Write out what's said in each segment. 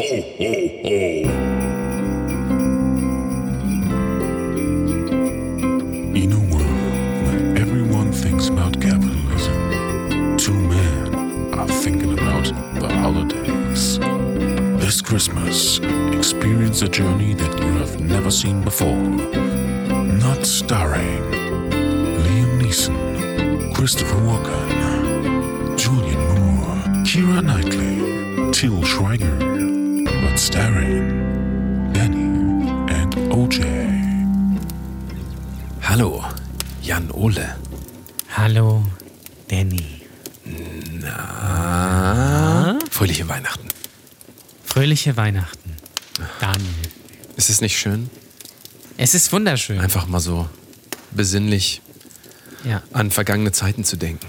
Ho, ho, ho. In a world where everyone thinks about capitalism, two men are thinking about the holidays. This Christmas, experience a journey that you have never seen before. Not starring Liam Neeson, Christopher Walken, Julian Moore, Kira Knightley, Till Schweiger, but starring Danny and OJ. Hallo, Jan Ole. Hallo, Danny. Ah, fröhliche Weihnachten. Fröhliche Weihnachten. Daniel. Ist es nicht schön? Es ist wunderschön. Einfach mal so besinnlich Ja, an vergangene Zeiten zu denken.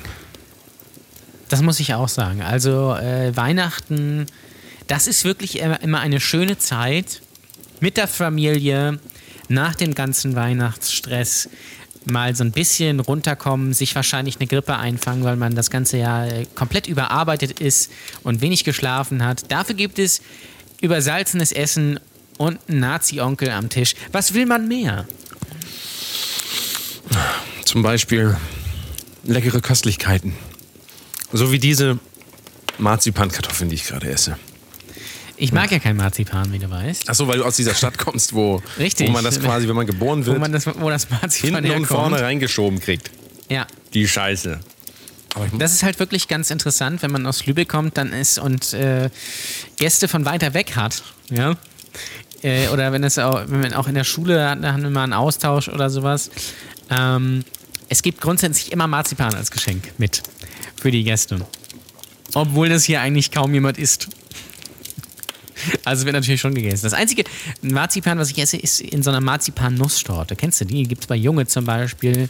das muss ich auch sagen. Also äh, Weihnachten, das ist wirklich immer eine schöne Zeit mit der Familie, nach dem ganzen Weihnachtsstress mal so ein bisschen runterkommen, sich wahrscheinlich eine Grippe einfangen, weil man das ganze Jahr äh, komplett überarbeitet ist und wenig geschlafen hat. Dafür gibt es übersalzenes Essen und einen Nazi-Onkel am Tisch. Was will man mehr? Zum Beispiel leckere Köstlichkeiten. So wie diese Marzipankartoffeln, die ich gerade esse. Ich mag ja kein Marzipan, wie du weißt. Achso, weil du aus dieser Stadt kommst, wo, Richtig. wo man das quasi, wenn man geboren Wo, wird, man das, wo das Marzipan hinten und vorne reingeschoben kriegt. Ja, Die Scheiße. Das ist halt wirklich ganz interessant, wenn man aus Lübeck kommt, dann ist und äh, Gäste von weiter weg hat, ja. Äh, oder wenn es auch, wenn man auch in der Schule hat, da haben wir mal einen Austausch oder sowas. Ähm, es gibt grundsätzlich immer Marzipan als Geschenk mit für die Gäste. Obwohl das hier eigentlich kaum jemand isst. Also wird natürlich schon gegessen. Das einzige Marzipan, was ich esse, ist in so einer Marzipan-Nusstorte. Kennst du die? Gibt es bei Junge zum Beispiel.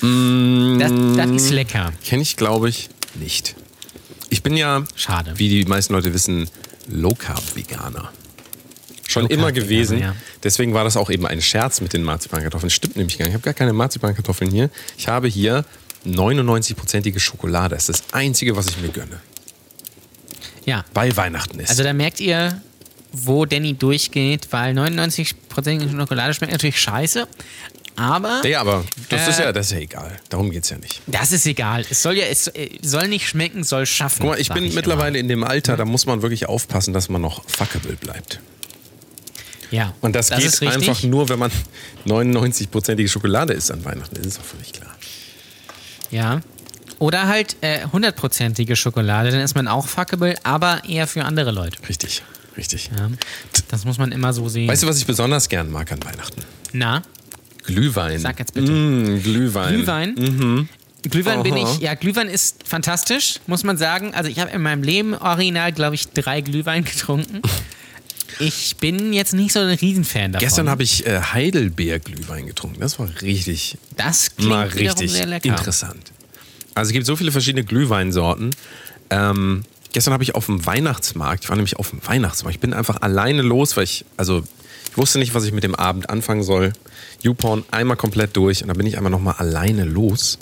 Das, das ist lecker. Kenne ich, glaube ich, nicht. Ich bin ja, Schade. wie die meisten Leute wissen, Low-Carb-Veganer. Schon Low-Carb-Veganer, immer gewesen. ja. Deswegen war das auch eben ein Scherz mit den Marzipankartoffeln. Stimmt nämlich gar nicht. Ich habe gar keine Marzipankartoffeln hier. Ich habe hier 99-prozentige Schokolade. Das ist das Einzige, was ich mir gönne. Ja, Bei Weihnachten ist. Also da merkt ihr, wo Danny durchgeht, weil 99% Schokolade schmeckt natürlich scheiße. Aber ja, aber das, Äh, ist ja, das ist ja egal. Darum geht es ja nicht. das ist egal. Es soll ja, es äh, soll nicht schmecken, soll schaffen. Guck mal, ich bin mittlerweile in dem Alter, da muss man wirklich aufpassen, dass man noch fuckable bleibt. Immer. Ja, Und das, ist geht einfach nur, wenn man 99-prozentige Schokolade isst an Weihnachten. Das ist auch völlig klar. Ja. Oder halt äh, hundertprozentige Schokolade, dann ist man auch fuckable, aber eher für andere Leute. Richtig, richtig. Ja. Das muss man immer so sehen. Weißt du, was ich besonders gern mag an Weihnachten? Na, Glühwein. Sag jetzt bitte. Mm, Glühwein. Glühwein. Glühwein bin Aha. ich, ja, Glühwein ist fantastisch, muss man sagen. Also ich habe in meinem Leben original, glaube ich, drei Glühwein getrunken. Ich bin jetzt nicht so ein Riesenfan davon. Gestern habe ich äh, Heidelbeer-Glühwein getrunken. Das war richtig, das klingt mal richtig sehr lecker. interessant. Also es gibt so viele verschiedene Glühweinsorten. Ähm, gestern habe ich auf dem Weihnachtsmarkt, ich war nämlich auf dem Weihnachtsmarkt, ich bin einfach alleine los, weil ich, also ich wusste nicht, was ich mit dem Abend anfangen soll. YouPorn einmal komplett durch und dann bin ich einmal nochmal alleine los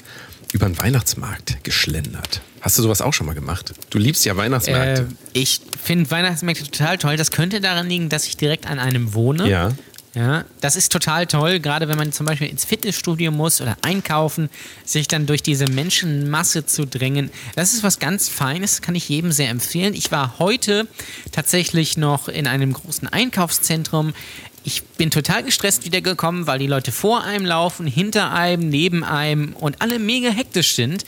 über den Weihnachtsmarkt geschlendert. Hast du sowas auch schon mal gemacht? Du liebst ja Weihnachtsmärkte. Äh, ich finde Weihnachtsmärkte total toll. Das könnte daran liegen, dass ich direkt an einem wohne. ja. Ja, das ist total toll, gerade wenn man zum Beispiel ins Fitnessstudio muss oder einkaufen, sich dann durch diese Menschenmasse zu drängen. Das ist was ganz Feines, kann ich jedem sehr empfehlen. Ich war heute tatsächlich noch in einem großen Einkaufszentrum. Ich bin total gestresst wiedergekommen, weil die Leute vor einem laufen, hinter einem, neben einem und alle mega hektisch sind,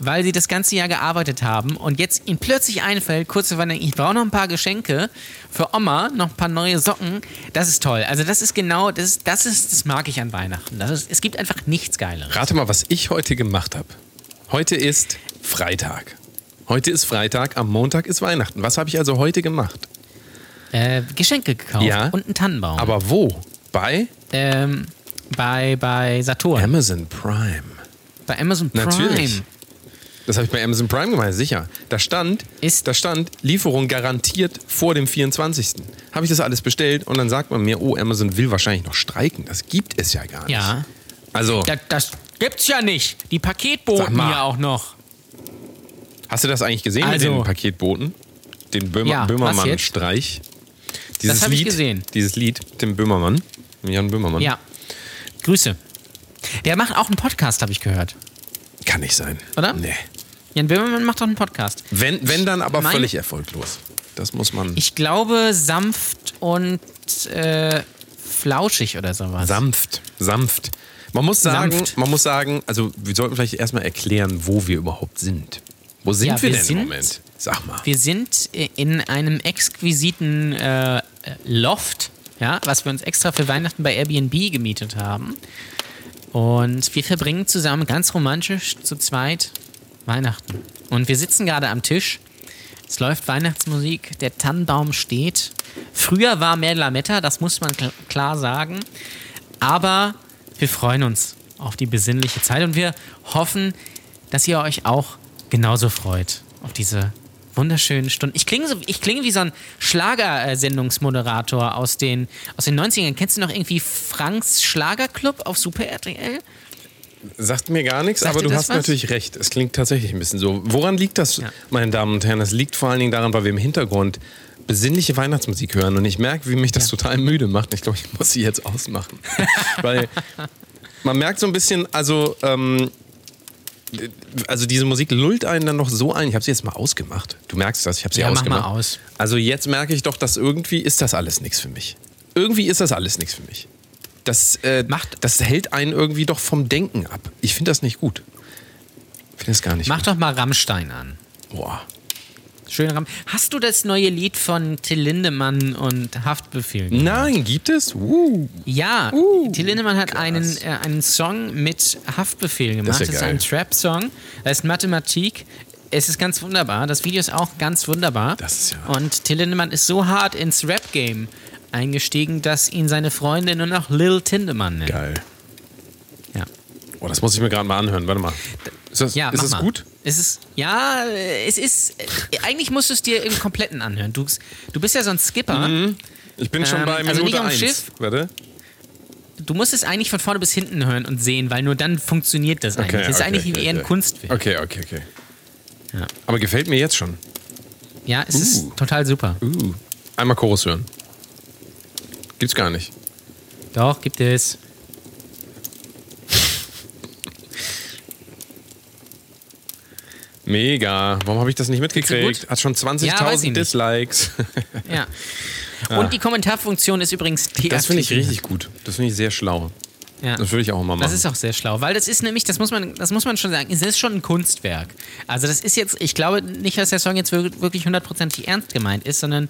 weil sie das ganze Jahr gearbeitet haben und jetzt ihnen plötzlich einfällt, kurz zu ich brauche noch ein paar Geschenke für Oma, noch ein paar neue Socken. Das ist toll. Also das ist genau, das das ist, das mag ich an Weihnachten. Das ist, es gibt einfach nichts Geileres. Rate mal, was ich heute gemacht habe. Heute ist Freitag. Heute ist Freitag, am Montag ist Weihnachten. Was habe ich also heute gemacht? Äh, Geschenke gekauft Ja. und einen Tannenbaum. Aber wo? Bei ähm, bei, bei Saturn. Amazon Prime. bei Amazon Prime. Natürlich. Das habe ich bei Amazon Prime gemeint, sicher. Da stand, Ist- da stand Lieferung garantiert vor dem 24. Habe ich das alles bestellt und dann sagt man mir, oh, Amazon will wahrscheinlich noch streiken. Das gibt es ja gar nicht. Ja. Also, Das, das gibt's ja nicht. Die Paketboten hier auch noch. hast du das eigentlich gesehen Also- mit den Paketboten? Den Böhmer, Ja? Böhmermann-Streich? Dieses hab ich Lied, gesehen. Dieses Lied, Tim Böhmermann, Jan Böhmermann. Ja. Grüße. Der macht auch einen Podcast, habe ich gehört. Kann nicht sein. Oder? Nee. Jan Böhmermann macht auch einen Podcast. Wenn, wenn dann aber Mein- völlig erfolglos. Das muss man. Ich glaube, sanft und äh, flauschig oder sowas. sanft, sanft. Man muss sagen, Sanft. man muss sagen, also wir sollten vielleicht erstmal erklären, wo wir überhaupt sind. Wo sind Ja, wir, wir denn sind- im Moment? Sag mal. Wir sind in einem exquisiten äh, Loft, ja, was wir uns extra für Weihnachten bei Airbnb gemietet haben. Und wir verbringen zusammen ganz romantisch zu zweit Weihnachten. Und wir sitzen gerade am Tisch. Es läuft Weihnachtsmusik, der Tannenbaum steht. Früher war mehr Lametta, das muss man kl- klar sagen. Aber wir freuen uns auf die besinnliche Zeit und wir hoffen, dass ihr euch auch genauso freut auf diese wunderschönen Stunden. Ich klinge, so, ich klinge wie so ein Schlagersendungsmoderator aus den, aus den 90ern. Kennst du noch irgendwie Franks Schlagerclub auf Super RTL? Sagt mir gar nichts, Sagt aber du hast was? natürlich recht. Es klingt tatsächlich ein bisschen so. Woran liegt das, Ja. meine Damen und Herren? Das liegt vor allen Dingen daran, weil wir im Hintergrund besinnliche Weihnachtsmusik hören und ich merke, wie mich das Ja. total müde macht. Ich glaube, ich muss sie jetzt ausmachen. weil man merkt so ein bisschen, also, ähm, also diese Musik lullt einen dann noch so ein. Ich habe sie jetzt mal ausgemacht. Du merkst das, ich habe sie Ja, mach ausgemacht. mal aus. Also jetzt merke ich doch, dass irgendwie ist das alles nichts für mich. Irgendwie ist das alles nichts für mich. Das, äh, Macht- das hält einen irgendwie doch vom Denken ab. Ich finde das nicht gut. Ich finde das gar nicht Mach gut. doch mal Rammstein an. Boah. Schön Ramm. Hast du das neue Lied von Till Lindemann und Haftbefehl? Nein, gibt es? Uh. Ja, Uh, Till Lindemann hat krass. einen, äh, einen Song mit Haftbefehl gemacht. Das Das ist ist, ja ein geil. Trap-Song. Das ist Mathematik. Es ist ganz wunderbar. Das Video ist auch ganz wunderbar. Das ist ja- Und Till Lindemann ist so hart ins Rap-Game eingestiegen, dass ihn seine Freunde nur noch Lil Tindemann nennen. Geil. Ja, Oh, das muss ich mir gerade mal anhören. Warte mal. Ist das, ja ist das gut? Es ist, ja, es ist, eigentlich musst du es dir im Kompletten anhören. Du, du bist ja so ein Skipper. Ich bin schon Ähm, bei also Minute nicht am 1. Schiff. Warte. Du musst es eigentlich von vorne bis hinten hören und sehen, weil nur dann funktioniert das eigentlich. das ist eigentlich okay, eher ein okay. Kunstwerk. Okay, okay, okay. Ja. Aber gefällt mir jetzt schon. Ja, es Uh. ist total super. Uh. Einmal Chorus hören. Gibt's gar nicht. Doch, gibt es. Mega. Warum habe ich das nicht mitgekriegt? Hat schon Ja, weiß 20.000 ich nicht. Dislikes. Ja. Und die Kommentarfunktion ist übrigens deaktiviert. Das finde ich richtig gut. Das finde ich sehr schlau. Ja. Das würde ich auch mal machen. Das ist auch sehr schlau, weil das ist nämlich, das muss man, das muss man schon sagen, es ist schon ein Kunstwerk. Also das ist jetzt, ich glaube nicht, dass der Song jetzt wir- wirklich hundertprozentig ernst gemeint ist, sondern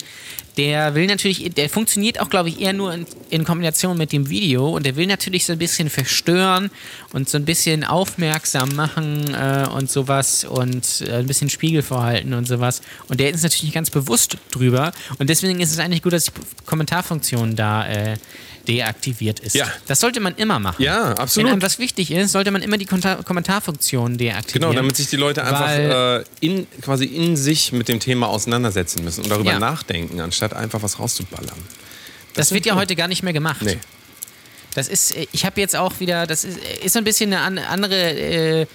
der will natürlich, der funktioniert auch, glaube ich, eher nur in, in Kombination mit dem Video und der will natürlich so ein bisschen verstören und so ein bisschen aufmerksam machen äh, und sowas und äh, ein bisschen Spiegel vorhalten und sowas. Und der ist natürlich ganz bewusst drüber und deswegen ist es eigentlich gut, dass die Kommentarfunktion da äh, deaktiviert ist. Ja. Das sollte man immer machen. Ja, absolut. Wenn einem was wichtig ist, sollte man immer die Konta Kommentarfunktion deaktivieren. Genau, damit sich die Leute einfach äh, in, quasi in sich mit dem Thema auseinandersetzen müssen und darüber Ja. nachdenken, anstatt einfach was rauszuballern. das wird ja heute gar nicht mehr gemacht. Nee. Das ist, äh, ich habe jetzt auch wieder, das ist, ist so ein bisschen eine an- andere, äh,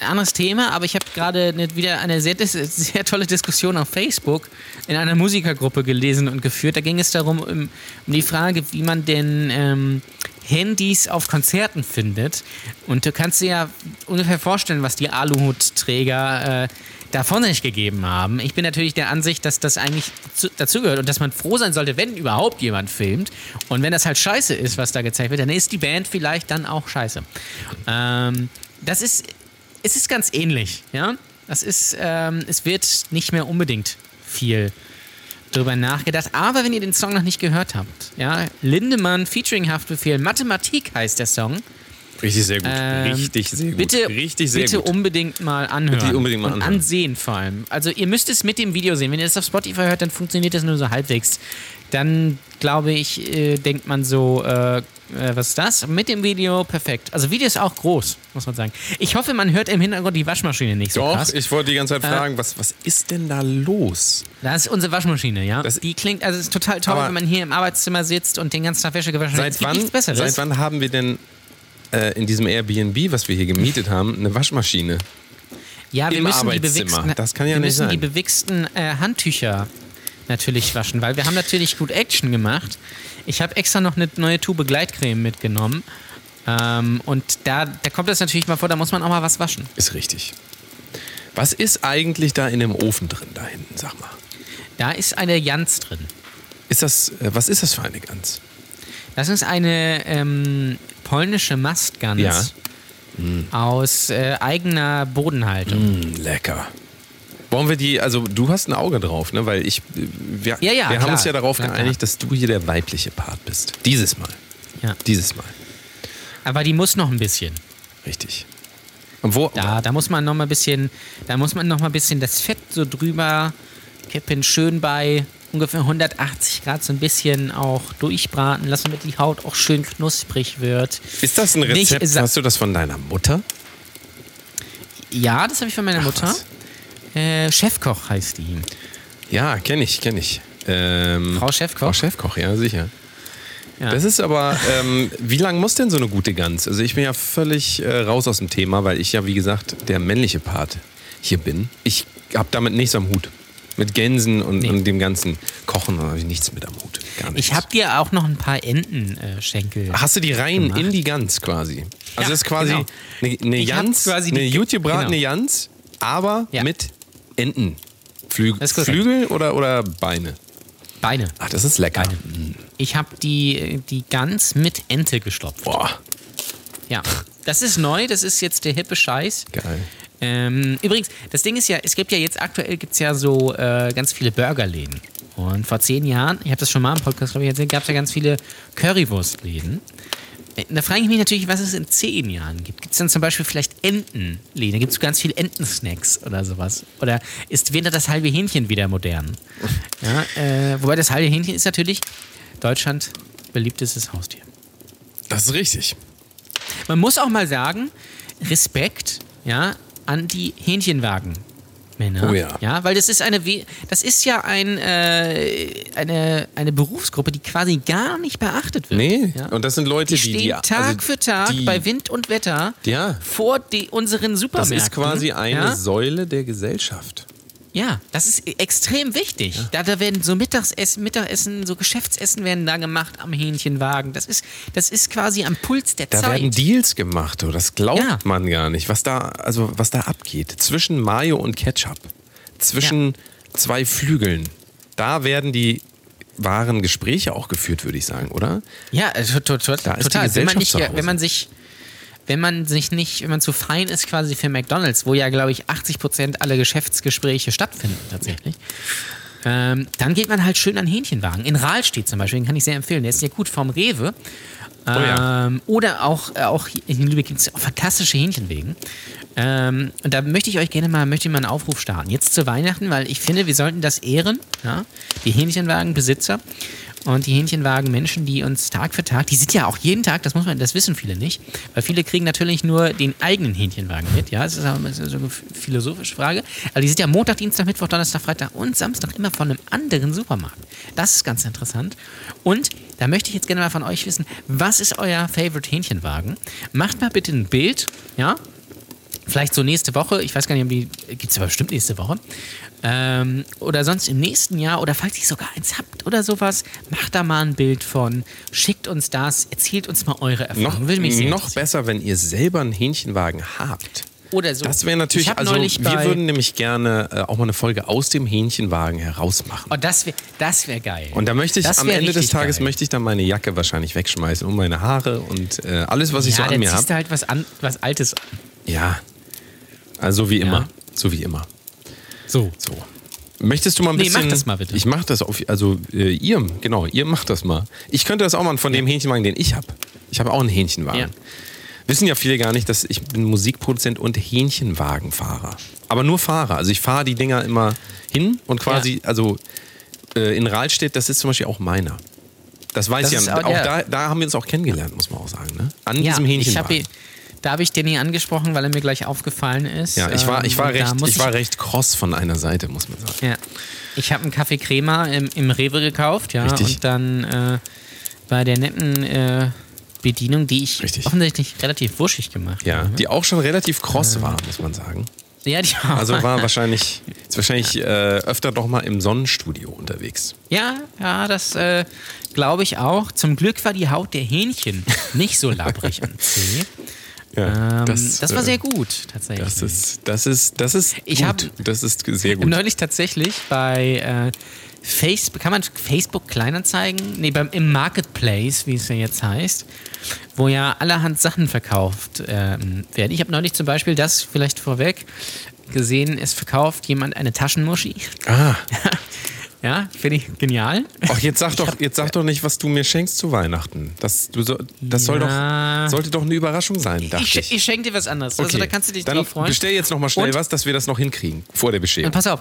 ein anderes Thema, aber ich habe gerade wieder eine sehr, sehr tolle Diskussion auf Facebook in einer Musikergruppe gelesen und geführt. Da ging es darum, um, um die Frage, wie man denn ähm, Handys auf Konzerten findet. Und du kannst dir ja ungefähr vorstellen, was die Aluhutträger äh, da von sich gegeben haben. Ich bin natürlich der Ansicht, dass das eigentlich zu, dazugehört und dass man froh sein sollte, wenn überhaupt jemand filmt. Und wenn das halt scheiße ist, was da gezeigt wird, dann ist die Band vielleicht dann auch scheiße. Ähm, das ist, es ist ganz ähnlich, ja. Das ist, ähm, es wird nicht mehr unbedingt viel drüber nachgedacht. Aber wenn ihr den Song noch nicht gehört habt, ja, Lindemann featuring Haftbefehl, Mathematik heißt der Song. Richtig sehr gut. Ähm, Richtig sehr gut. Bitte, Richtig sehr bitte gut. unbedingt mal anhören. Bitte unbedingt mal und anhören. ansehen vor allem. Also ihr müsst es mit dem Video sehen. Wenn ihr das auf Spotify hört, dann funktioniert das nur so halbwegs. Dann glaube ich, äh, denkt man so, äh, äh, was ist das? Mit dem Video perfekt. Also Video ist auch groß, muss man sagen. Ich hoffe, man hört im Hintergrund die Waschmaschine nicht so Doch, krass. ich wollte die ganze Äh, Zeit fragen, was, was ist denn da los? Das ist unsere Waschmaschine, ja. Das- die klingt, also es ist total toll, wenn man hier im Arbeitszimmer sitzt und den ganzen Tag Wäsche gewaschen hat. Es wann, seit wann haben wir denn äh, in diesem Airbnb, was wir hier gemietet haben, eine Waschmaschine? Ja, wir Im müssen die bewichsten, Das kann ja wir nicht müssen die sein. bewichsten äh, Handtücher natürlich waschen, weil wir haben natürlich gut Action gemacht. Ich habe extra noch eine neue Tube Gleitcreme mitgenommen. Ähm, und da, da kommt es natürlich mal vor, da muss man auch mal was waschen. Ist richtig. Was ist eigentlich da in dem Ofen drin da hinten, sag mal? Da ist eine Jans drin. Ist das, äh, was ist das für eine Gans? Das ist eine ähm, polnische Mastgans Ja. aus äh, eigener Bodenhaltung. Mm, lecker. Wollen wir die, also du hast ein Auge drauf, ne? Weil ich, äh, wir, Ja, ja, wir haben klar. uns ja darauf Klar, klar. geeinigt, dass du hier der weibliche Part bist. Dieses Mal. Ja. Dieses Mal. Aber die muss noch ein bisschen. Richtig. Und wo? Da, da muss man noch mal ein bisschen, da muss man noch mal ein bisschen das Fett so drüber kippen, schön bei ungefähr 180 Grad so ein bisschen auch durchbraten lassen, damit die Haut auch schön knusprig wird. Ist das ein Nicht Rezept? sa- hast du das von deiner Mutter? Ja, das habe ich von meiner Ach, Mutter. Äh, Chefkoch heißt die. Ja, kenne ich, kenne ich. Ähm, Frau Chefkoch? Frau Chefkoch, ja, sicher. Ja. Das ist aber, ähm, wie lang muss denn so eine gute Gans? Also ich bin ja völlig äh, raus aus dem Thema, weil ich ja, wie gesagt, der männliche Part hier bin. Ich habe damit nichts am Hut. Mit Gänsen und, Nee. und dem ganzen Kochen habe ich nichts mit am Hut. Gar nichts. Ich habe dir auch noch ein paar Entenschenkel. Hast du die rein gemacht. in die Gans quasi? Also Ja, das ist quasi genau. eine, eine Jans, quasi eine die- gut gebratene genau. Jans, aber Ja. mit ist korrekt. Flügel oder, oder Beine? Beine. Ach, das ist lecker. Beine. Ich habe die, die Gans mit Ente gestopft. Boah, Ja. Das ist neu, das ist jetzt der hippe Scheiß. geil. Ähm, übrigens, das Ding ist ja, es gibt ja jetzt aktuell gibt's ja so äh, ganz viele Burgerläden. Und vor zehn Jahren, ich habe das schon mal im Podcast, glaube ich, erzählt, gab es ja ganz viele Currywurstläden. Äh, Da frage ich mich natürlich, was es in zehn Jahren gibt. Gibt es dann zum Beispiel vielleicht Entenläden? Gibt es ganz viele Entensnacks oder sowas? Oder ist wieder das halbe Hähnchen wieder modern? Ja, äh, wobei das halbe Hähnchen ist natürlich Deutschland beliebtestes Haustier. Das ist richtig. Man muss auch mal sagen, Respekt, ja, an die Hähnchenwagen. Männer. Oh ja. ja. Weil das ist eine, We- das ist ja ein, äh, eine, eine Berufsgruppe, die quasi gar nicht beachtet wird. Nee, ja? und das sind Leute, die die, stehen die Tag also für Tag die, bei Wind und Wetter Ja. vor die, unseren Das Supermärkten. ist quasi eine? Säule der Gesellschaft. Ja, das ist extrem wichtig. Da, da werden so Mittagsessen, Mittagessen, so Geschäftsessen werden da gemacht am Hähnchenwagen. Das ist, das ist quasi am Puls der Da Zeit. werden Deals gemacht, du. das glaubt Ja. man gar nicht, was da, also was da abgeht. Zwischen Mayo und Ketchup, zwischen zwei Flügeln, da werden die wahren Gespräche auch geführt, würde ich sagen, oder? Ja, also, to, to, Da ist die total. Wenn man, Gesellschaft nicht, ja, wenn man sich, wenn man sich nicht, wenn man zu fein ist quasi für McDonalds, wo ja glaube ich 80 Prozent aller Geschäftsgespräche stattfinden tatsächlich, ähm, dann geht man halt schön an Hähnchenwagen. In Rahlstedt zum Beispiel, den kann ich sehr empfehlen. Der ist ja gut vom Rewe. ja. Ähm, oder auch, äh, auch in Lübeck gibt es fantastische Hähnchenwegen. Ähm, und da möchte ich euch gerne mal, möchte ich mal einen Aufruf starten. Jetzt zu Weihnachten, weil ich finde, wir sollten das ehren, ja? die Hähnchenwagenbesitzer und die Hähnchenwagenmenschen, die uns Tag für Tag, die sind ja auch jeden Tag, das muss man, das wissen viele nicht, weil viele kriegen natürlich nur den eigenen Hähnchenwagen mit, ja, das ist aber das eine philosophische Frage, aber die sind ja Montag, Dienstag, Mittwoch, Donnerstag, Freitag und Samstag immer von einem anderen Supermarkt. Das ist ganz interessant. Und da möchte ich jetzt gerne mal von euch wissen, was ist euer Favorite Hähnchenwagen? Macht mal bitte ein Bild, ja, Vielleicht so nächste Woche, ich weiß gar nicht, ob die, gibt es aber bestimmt nächste Woche. Ähm, oder sonst im nächsten Jahr oder falls ihr sogar eins habt oder sowas, macht da mal ein Bild von, schickt uns das, erzählt uns mal eure Erfahrungen. Noch, Würde mich sehr noch besser, wenn ihr selber einen Hähnchenwagen habt. Oder so. Das wäre Ich natürlich, also wir würden nämlich gerne äh, auch mal eine Folge aus dem Hähnchenwagen herausmachen. Oh, das wäre das wär geil. Und da möchte ich, am Ende des Tages geil. möchte ich dann meine Jacke wahrscheinlich wegschmeißen und meine Haare und äh, alles, was ich ja, so an mir ziehst habe. du halt was, an, was Altes an. Ja. Also so wie immer. Ja. So wie immer. So. So. Möchtest du mal ein Nee, bisschen. mach das mal bitte. Ich mach das auf. Also, äh, ihr, genau, ihr macht das mal. Ich könnte das auch mal von dem Hähnchenwagen, den ich habe. Ich habe auch einen Hähnchenwagen. Ja. Wissen ja viele gar nicht, dass ich bin Musikproduzent und Hähnchenwagenfahrer. Aber nur Fahrer. Also ich fahre die Dinger immer hin und quasi, also äh, in Rahlstedt, das ist zum Beispiel auch meiner. Das weiß Das ich ja. auch- Auch ja. da, da haben wir uns auch kennengelernt, muss man auch sagen. Ne? An Ja, diesem ich Hähnchenwagen. hab, da habe ich den nie angesprochen, weil er mir gleich aufgefallen ist. ja, ich war, ich Ähm, war da recht, ich war recht kross von einer Seite, muss man sagen. Ja. Ich habe einen Kaffee Crema im, im Rewe gekauft, ja. Richtig. Und dann äh, bei der netten äh, Bedienung, die ich Richtig. offensichtlich relativ wuschig gemacht Ja, habe. die auch schon relativ kross war, muss man sagen. Ja, die Also war wahrscheinlich, ist wahrscheinlich äh, öfter doch mal im Sonnenstudio unterwegs. Ja, ja, das äh, glaube ich auch. Zum Glück war die Haut der Hähnchen nicht so labbrig und zäh. Ähm, das, war äh, sehr gut, tatsächlich. Das ist, das ist, das ist Ich gut. hab- das ist sehr gut. Neulich tatsächlich bei äh, Facebook, kann man Facebook Kleinanzeigen? Nee, beim, im Marketplace, wie es ja jetzt heißt, wo ja allerhand Sachen verkauft ähm, werden. Ich habe neulich zum Beispiel das vielleicht vorweg gesehen, es verkauft jemand eine Taschenmuschi. Ah, Ja, finde ich genial. ach, jetzt sag doch, jetzt sag doch nicht, was du mir schenkst zu Weihnachten. Das, du so, das soll Ja. doch, sollte doch eine Überraschung sein, dachte Ich, ich. ich schenke dir was anderes. Also da kannst du dich Dann drauf freuen. bestell jetzt noch mal schnell Und- was, dass wir das noch hinkriegen vor der Und Bescherung. pass auf,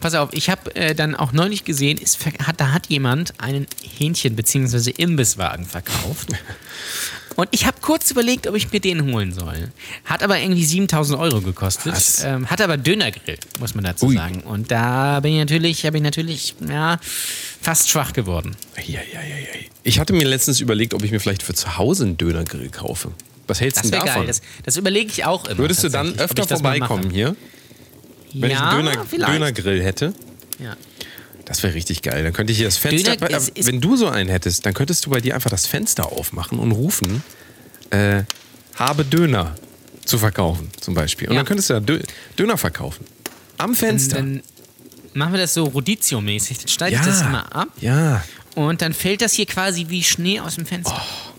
pass auf, ich habe äh, dann auch neulich gesehen, es ver- hat, da hat jemand einen Hähnchen- bzw. Imbisswagen verkauft. Und ich habe kurz überlegt, ob ich mir den holen soll. Hat aber irgendwie 7000 Euro gekostet. Ähm, hat aber Dönergrill, muss man dazu Ui. sagen. Und da bin ich natürlich, habe ich natürlich, ja, fast schwach geworden. Ich hatte mir letztens überlegt, ob ich mir vielleicht für zu Hause einen Dönergrill kaufe. Was hältst du Das denn wäre davon? geil. Das, das überlege ich auch immer. Würdest du dann öfter vorbeikommen hier, wenn ja, ich einen Döner. Dönergrill hätte? Ja. Das wäre richtig geil. Dann könnte ich hier das Fenster. Döner ist- ist- wenn du so einen hättest, dann könntest du bei dir einfach das Fenster aufmachen und rufen, äh, habe Döner zu verkaufen, zum Beispiel. Und Ja. dann könntest du da Dö Döner verkaufen. Am Fenster. Dann machen wir das so Rodizio-mäßig. Dann schneide ich das immer ab. Ja. Und dann fällt das hier quasi wie Schnee aus dem Fenster. Oh.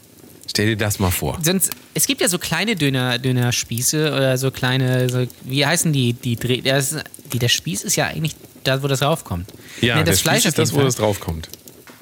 Stell dir das mal vor. Sonst, es gibt ja so kleine Döner, Dönerspieße oder so kleine, so, wie heißen die? Die, Dreh, das, die der Spieß ist ja eigentlich da, wo das raufkommt. Ja, Nee, das Fleisch ist das, wo Fall. das draufkommt.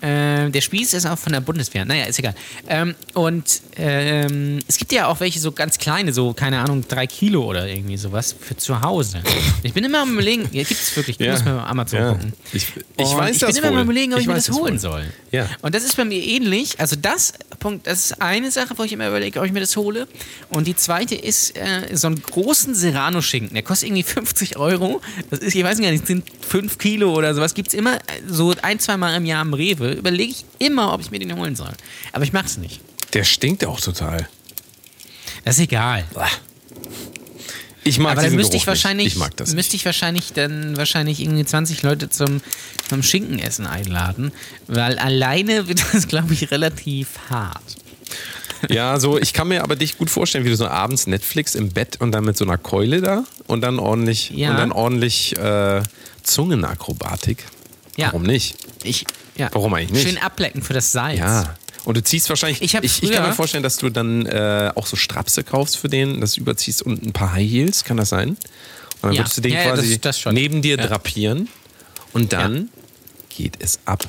Äh, der Spieß ist auch von der Bundeswehr. Naja, ist egal. Ähm, und ähm, es gibt ja auch welche so ganz kleine, so, keine Ahnung, drei Kilo oder irgendwie sowas für zu Hause. Ich bin immer am überlegen, ja, gibt es wirklich, Ja. musst mal bei Amazon Ja. gucken. Ich- ich weiß ich das bin immer wohl. mal überlegen, ob ich, Ich mir das holen wohl. soll. Ja. Und das ist bei mir ähnlich. Also das Punkt, das ist eine Sache, wo ich immer überlege, ob ich mir das hole. Und die zweite ist äh, so einen großen Serrano-Schinken. Der kostet irgendwie 50 Euro. Das ist, ich weiß gar nicht, sind 5 Kilo oder sowas. Gibt es immer äh, so ein, zwei Mal im Jahr im Rewe. Überlege ich immer, ob ich mir den holen soll. Aber ich mache es nicht. Der stinkt auch total. Das ist egal. Ich mag Aber dann müsste Geruch ich wahrscheinlich, nicht. Ich mag das müsste ich wahrscheinlich dann wahrscheinlich irgendwie 20 Leute zum, zum Schinkenessen einladen, weil alleine wird das, glaube ich, relativ hart. Ja, so, ich kann mir aber dich gut vorstellen, wie du so abends Netflix im Bett und dann mit so einer Keule da und dann ordentlich, Ja. und dann ordentlich äh, Zungenakrobatik. Ja. Warum nicht? Ich, ja. Warum eigentlich nicht? Schön ablecken für das Salz. Ja. Und du ziehst wahrscheinlich. Ich ich, ich kann mir vorstellen, dass du dann äh, auch so Strapse kaufst für den, das überziehst und ein paar High Heels, kann das sein? Und dann Ja. würdest du den Ja, ja, quasi das- das neben dir Ja. drapieren und dann geht es ab.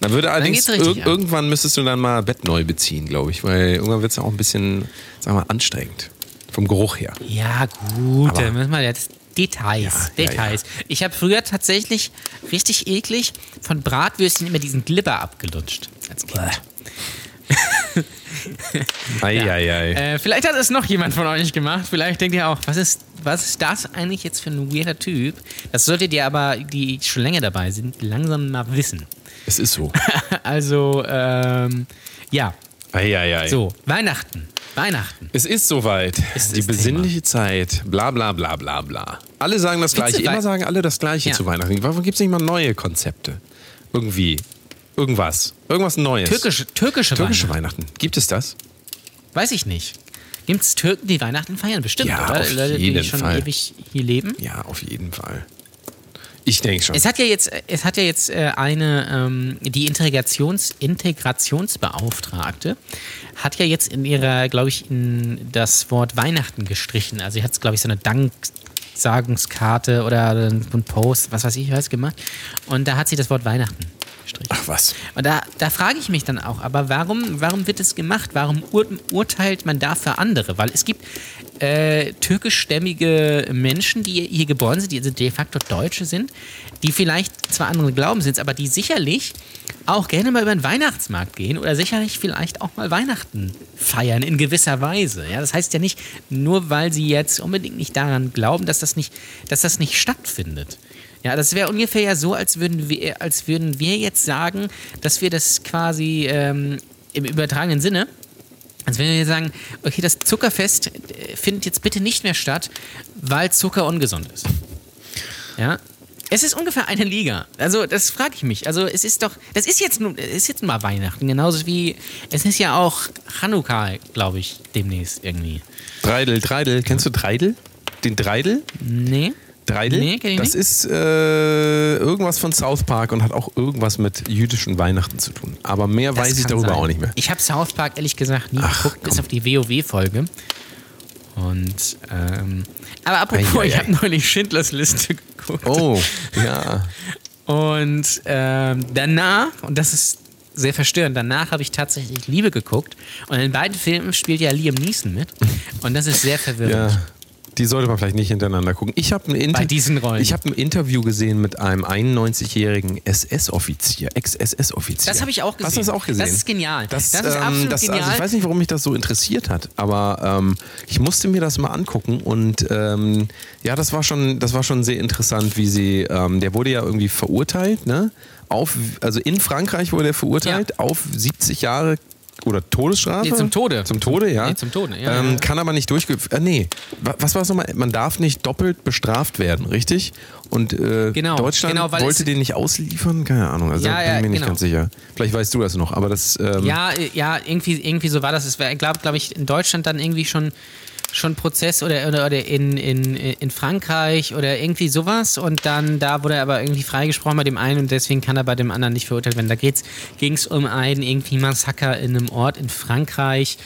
Dann würde allerdings richtig ir ab. irgendwann müsstest du dann mal Bett neu beziehen, glaube ich, weil irgendwann wird es auch ein bisschen, sagen wir mal, anstrengend. Vom Geruch her. Ja, gut, Aber- dann müssen wir jetzt Details. Ja, ja, Details. Ich habe früher tatsächlich richtig eklig von Bratwürstchen immer diesen Glibber abgelutscht als Kind. Eieiei. Äh, vielleicht hat es noch jemand von euch gemacht. Vielleicht denkt ihr auch, was ist, was ist das eigentlich jetzt für ein weirder Typ? Das solltet ihr aber, die schon länger dabei sind, langsam mal wissen. Es ist so. Also, ähm, ja, Eieiei. so, Weihnachten. Weihnachten. Es ist soweit. Ist die besinnliche Zeit. Bla bla bla bla bla. Alle sagen das Gleiche. Immer sagen alle das Gleiche Ja. zu Weihnachten. Warum gibt es nicht mal neue Konzepte? Irgendwie. Irgendwas. Irgendwas Neues. Türkische, türkische, Türkische Weihnachten. Weihnachten. Gibt es das? Weiß ich nicht. Gibt es Türken, die Weihnachten feiern? Bestimmt, Ja, oder? auf Leute, die jeden schon Fall. ewig hier leben. Ja, auf jeden Fall. Ich denke schon. Es hat ja jetzt, es hat ja jetzt äh, eine, ähm, die Integrations, Integrationsbeauftragte hat ja jetzt in ihrer, glaube ich, in das Wort Weihnachten gestrichen. Also sie hat, glaube ich, so eine Danksagungskarte oder ein Post, was weiß ich, was gemacht. Und da hat sie das Wort Weihnachten gestrichen. Ach was. Und da, da frage ich mich dann auch, aber warum, warum wird es gemacht? Warum ur urteilt man da für andere? Weil es gibt äh, türkischstämmige Menschen, die hier geboren sind, die also de facto Deutsche sind, die vielleicht zwar anderen Glaubens sind, aber die sicherlich auch gerne mal über den Weihnachtsmarkt gehen oder sicherlich vielleicht auch mal Weihnachten feiern in gewisser Weise. Ja, das heißt ja nicht, nur weil sie jetzt unbedingt nicht daran glauben, dass das nicht, dass das nicht stattfindet. Ja, das wäre ungefähr ja so, als würden wir, als würden wir jetzt sagen, dass wir das quasi ähm, im übertragenen Sinne Also wenn wir sagen, okay, das Zuckerfest äh, findet jetzt bitte nicht mehr statt, weil Zucker ungesund ist. Ja. Es ist ungefähr eine Liga. Also das frage ich mich. Also es ist doch, das ist jetzt ist jetzt mal Weihnachten, genauso wie es ist ja auch Chanukka, glaube ich, demnächst irgendwie. Dreidel, Dreidel. Kennst du Dreidel? Den Dreidel? Nee. Dreidel? Nee, ich das ist äh, irgendwas von South Park und hat auch irgendwas mit jüdischen Weihnachten zu tun. Aber mehr Das weiß ich darüber sein. auch nicht mehr. Ich habe South Park ehrlich gesagt nie Ach, geguckt, bis komm. auf die WoW-Folge. Und, ähm, aber apropos, Ei, ei, ich ei. habe neulich Schindlers Liste geguckt. Oh, ja. Und ähm, danach, und das ist sehr verstörend, danach habe ich tatsächlich Liebe geguckt. Und in beiden Filmen spielt ja Liam Neeson mit. Und das ist sehr verwirrend. ja. Die sollte man vielleicht nicht hintereinander gucken. Ich habe ein, Inter Bei diesen Rollen. Ich hab ein Interview gesehen mit einem 91-jährigen SS-Offizier, Ex-SS-Offizier. Das habe ich auch gesehen. Hast du das auch gesehen? Das ist genial. Das, Das ist ähm, absolut das, genial. Also ich weiß nicht, warum mich das so interessiert hat, aber ähm, ich musste mir das mal angucken und ähm, ja, das war schon, das war schon sehr interessant, wie sie, ähm, der wurde ja irgendwie verurteilt, ne? Auf, also in Frankreich wurde er verurteilt Ja. auf 70 Jahre oder Todesstrafe? Nee, zum Tode. Zum Tode, ja. Nee, zum Tode, ja, ähm, ja. Kann aber nicht durchgeführt. Äh, nee, Wa- was war es nochmal? Man darf nicht doppelt bestraft werden, richtig? Und äh, Genau, Deutschland genau, wollte den nicht ausliefern? Keine Ahnung, also Ja, bin ich mir nicht genau. ganz sicher. Vielleicht weißt du das noch, aber das. Ähm, Ja, äh, ja, irgendwie, irgendwie so war das. Es war, glaube glaub ich, in Deutschland dann irgendwie schon schon Prozess oder, oder, oder in, in, in Frankreich oder irgendwie sowas und dann da wurde er aber irgendwie freigesprochen bei dem einen und deswegen kann er bei dem anderen nicht verurteilt werden. Da ging es um einen irgendwie Massaker in einem Ort in Frankreich,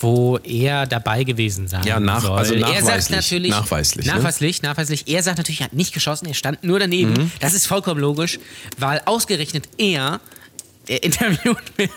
wo er dabei gewesen sein Ja, nach- soll. also er sagt nachweislich, natürlich, nachweislich, ne? nachweislich, nachweislich. Er sagt natürlich, er hat nicht geschossen, er stand nur daneben. Mhm. Das ist vollkommen logisch, weil ausgerechnet er interviewt wird.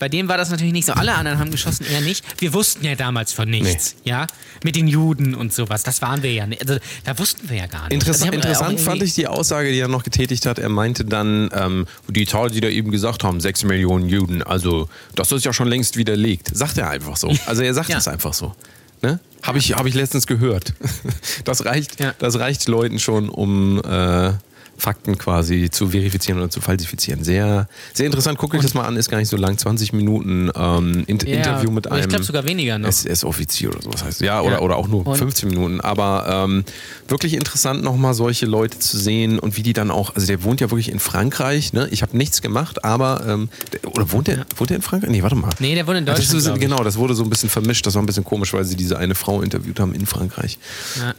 Bei dem war das natürlich nicht so. Alle anderen haben geschossen, er nicht. Wir wussten ja damals von nichts. Ja, mit den Juden und sowas. Das waren wir ja nicht. Also, da wussten wir ja gar nicht. Interess Also, interessant fand ich die Aussage, die er noch getätigt hat. Er meinte dann, ähm, die Zahl, die da eben gesagt haben, 6 Millionen Juden, also das ist ja schon längst widerlegt. Sagt er einfach so. Also er sagt Ja. das einfach so. Ne? Habe ich, hab ich letztens gehört. Das reicht, Ja. das reicht Leuten schon, um äh, Fakten quasi zu verifizieren oder zu falsifizieren. Sehr, sehr interessant. Guckt euch das mal an, ist gar nicht so lang. 20 Minuten ähm, Int Ja, Interview mit oder ich einem glaub sogar weniger noch. SS-Offizier oder sowas heißt. Ja, oder, Ja. oder auch nur Und- 15 Minuten. Aber ähm, wirklich interessant, nochmal solche Leute zu sehen und wie die dann auch, also der wohnt ja wirklich in Frankreich, ne? Ich habe nichts gemacht, aber, ähm, der, oder wohnt der, wohnt der in Frankreich? Nee, warte mal. Nee, der wohnt in Ja, das Deutschland, ist, genau, das wurde so ein bisschen vermischt. Das war ein bisschen komisch, weil sie diese eine Frau interviewt haben in Frankreich.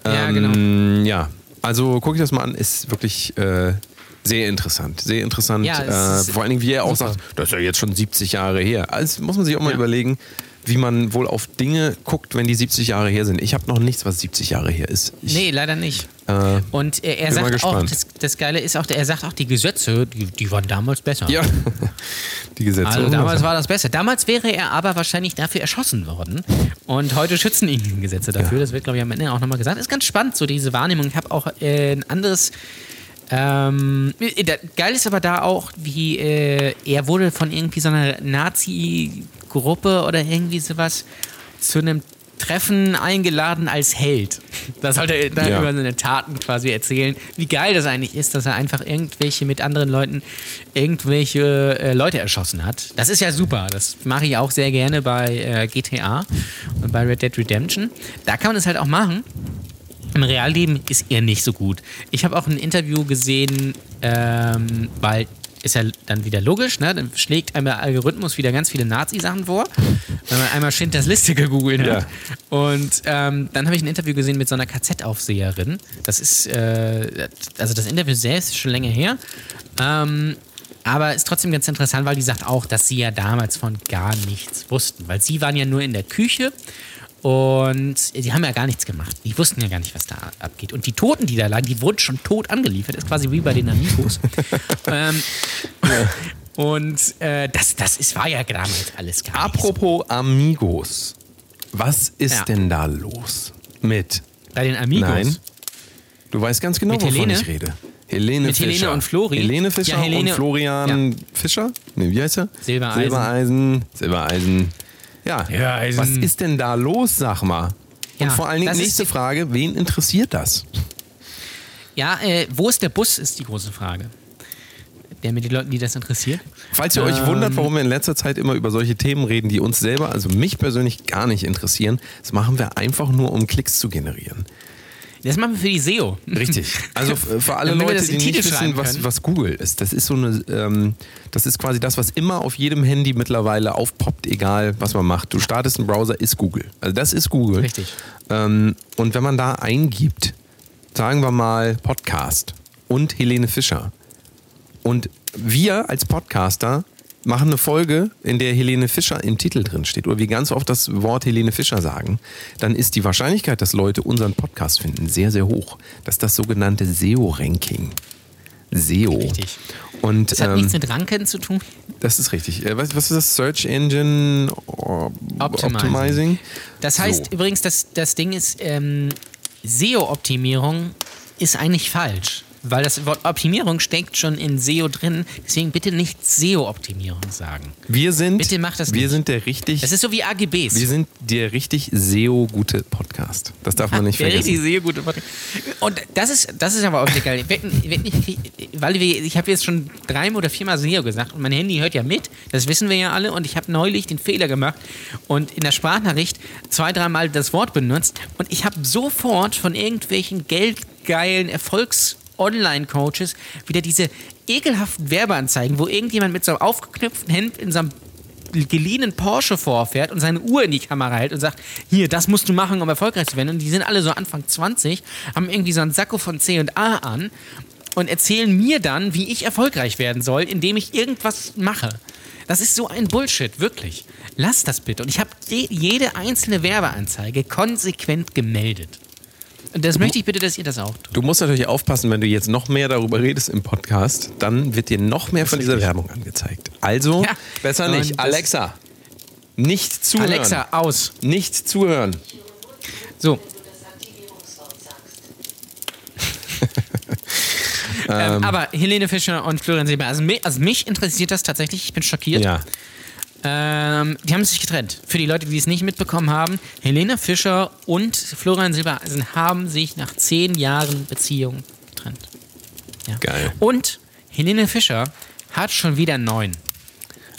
Ja, ja, genau. Ähm, Ja, also guck ich das mal an, ist wirklich äh, sehr interessant. Sehr interessant. Ja, äh, vor allen Dingen, wie er auch super. sagt, das ist ja jetzt schon 70 Jahre her. Also muss man sich auch mal Ja. überlegen, wie man wohl auf Dinge guckt, wenn die 70 Jahre her sind. Ich habe noch nichts, was 70 Jahre her ist. Ich, Nee, leider nicht. Äh, Und er, er sagt auch, das, das Geile ist auch, er sagt auch, die Gesetze, die, die waren damals besser. ja, die Gesetze. Also damals war das besser. Damals wäre er aber wahrscheinlich dafür erschossen worden. Und heute schützen ihn die Gesetze dafür. Das wird, glaube ich, am Ende auch nochmal gesagt. Ist ganz spannend, so diese Wahrnehmung. Ich habe auch äh, ein anderes. Ähm, äh, geil ist aber da auch, wie äh, er wurde von irgendwie so einer Nazi-Gruppe oder irgendwie sowas zu einem Treffen eingeladen als Held. Da sollte er dann Ja. über seine Taten quasi erzählen, wie geil das eigentlich ist, dass er einfach irgendwelche mit anderen Leuten irgendwelche äh, Leute erschossen hat. Das ist ja super. Das mache ich auch sehr gerne bei äh, GTA und bei Red Dead Redemption. Da kann man es halt auch machen. Im Realleben ist er nicht so gut. Ich habe auch ein Interview gesehen, ähm, weil ist ja dann wieder logisch, ne? Dann schlägt einem der Algorithmus wieder ganz viele Nazi-Sachen vor, wenn man einmal Schindlers Liste gegoogelt hat. Ja. Und ähm, dann habe ich ein Interview gesehen mit so einer KZ-Aufseherin. Das ist, äh, also das Interview selbst ist schon länger her. Ähm, aber ist trotzdem ganz interessant, weil die sagt auch, dass sie ja damals von gar nichts wussten. Weil sie waren ja nur in der Küche und die haben ja gar nichts gemacht. Die wussten ja gar nicht, was da abgeht. Und die Toten, die da lagen, die wurden schon tot angeliefert. ist quasi wie bei den Amigos. ähm, und äh, das, das ist, war ja damals alles gar. Apropos Amigos. Was ist Ja. denn da los mit? Bei den Amigos. Nein. Du weißt ganz genau, Mit wovon Helene? ich rede. Helene Mit Fischer. Helene und Flori? Helene Fischer Ja, Helene- und Florian Fischer? Nee, wie heißt er? Silbereisen. Silbereisen. Silbereisen. Ja. Silbereisen. Was ist denn da los, sag mal? Und Ja, vor allen Dingen, nächste Frage, wen interessiert das? Ja, äh, wo ist der Bus, ist die große Frage. der mit den Leuten, die das interessiert. Falls ihr euch Ähm. wundert, warum wir in letzter Zeit immer über solche Themen reden, die uns selber, also mich persönlich gar nicht interessieren, das machen wir einfach nur, um Klicks zu generieren. Das machen wir für die SEO. Richtig. Also f- für alle Leute, das die nicht Titel wissen, was, was Google ist. Das ist so eine, ähm, das ist quasi das, was immer auf jedem Handy mittlerweile aufpoppt, egal was man macht. Du startest einen Browser, ist Google. Also das ist Google. Richtig. Ähm, und wenn man da eingibt, sagen wir mal Podcast und Helene Fischer und wir als Podcaster machen eine Folge, in der Helene Fischer im Titel drin steht oder wir ganz oft das Wort Helene Fischer sagen, dann ist die Wahrscheinlichkeit, dass Leute unseren Podcast finden, sehr, sehr hoch. Das ist das sogenannte SEO-Ranking. SEO. Richtig. Und Das hat ähm, nichts mit Ranken zu tun. das ist richtig. Äh, Was, was ist das? Search Engine Op- Optimizing. Optimizing? Das heißt So. übrigens, dass das Ding ist, ähm, SEO-Optimierung ist eigentlich falsch. Weil das Wort Optimierung steckt schon in SEO drin. Deswegen bitte nicht SEO-Optimierung sagen. Wir sind, Bitte mach das wir nicht. sind der richtig, Das ist so wie AGBs. wir sind der richtig SEO-gute Podcast. Das darf man nicht Der vergessen. richtig sehr gute Podcast. Und das ist, das ist aber auch ich, weil wir, ich habe jetzt schon dreimal oder viermal SEO gesagt und mein Handy hört ja mit, das wissen wir ja alle. Und ich habe neulich den Fehler gemacht und in der Sprachnachricht zwei, dreimal das Wort benutzt. Und ich habe sofort von irgendwelchen geldgeilen Erfolgs- Online-Coaches wieder diese ekelhaften Werbeanzeigen, wo irgendjemand mit so einem aufgeknüpften Hemd in so einem geliehenen Porsche vorfährt und seine Uhr in die Kamera hält und sagt, hier, das musst du machen, um erfolgreich zu werden. Und die sind alle so Anfang 20, haben irgendwie so einen Sakko von C&A an und erzählen mir dann, wie ich erfolgreich werden soll, indem ich irgendwas mache. Das ist so ein Bullshit, wirklich. Lass das bitte. Und ich habe je, jede einzelne Werbeanzeige konsequent gemeldet. Das möchte ich bitte, dass ihr das auch tut. Du musst natürlich aufpassen, wenn du jetzt noch mehr darüber redest im Podcast, dann wird dir noch mehr von dieser Werbung angezeigt. Also Ja. besser Und nicht. Alexa, nicht zuhören. Alexa, aus. Nicht zuhören. So. ähm, aber Helene Fischer und Florian Silber, also mich, also mich interessiert das tatsächlich, ich bin schockiert. Ja. Ähm, die haben sich getrennt. Für die Leute, die es nicht mitbekommen haben, Helene Fischer und Florian Silbereisen haben sich nach zehn Jahren Beziehung getrennt. Ja. Geil. Und Helene Fischer hat schon wieder neuen.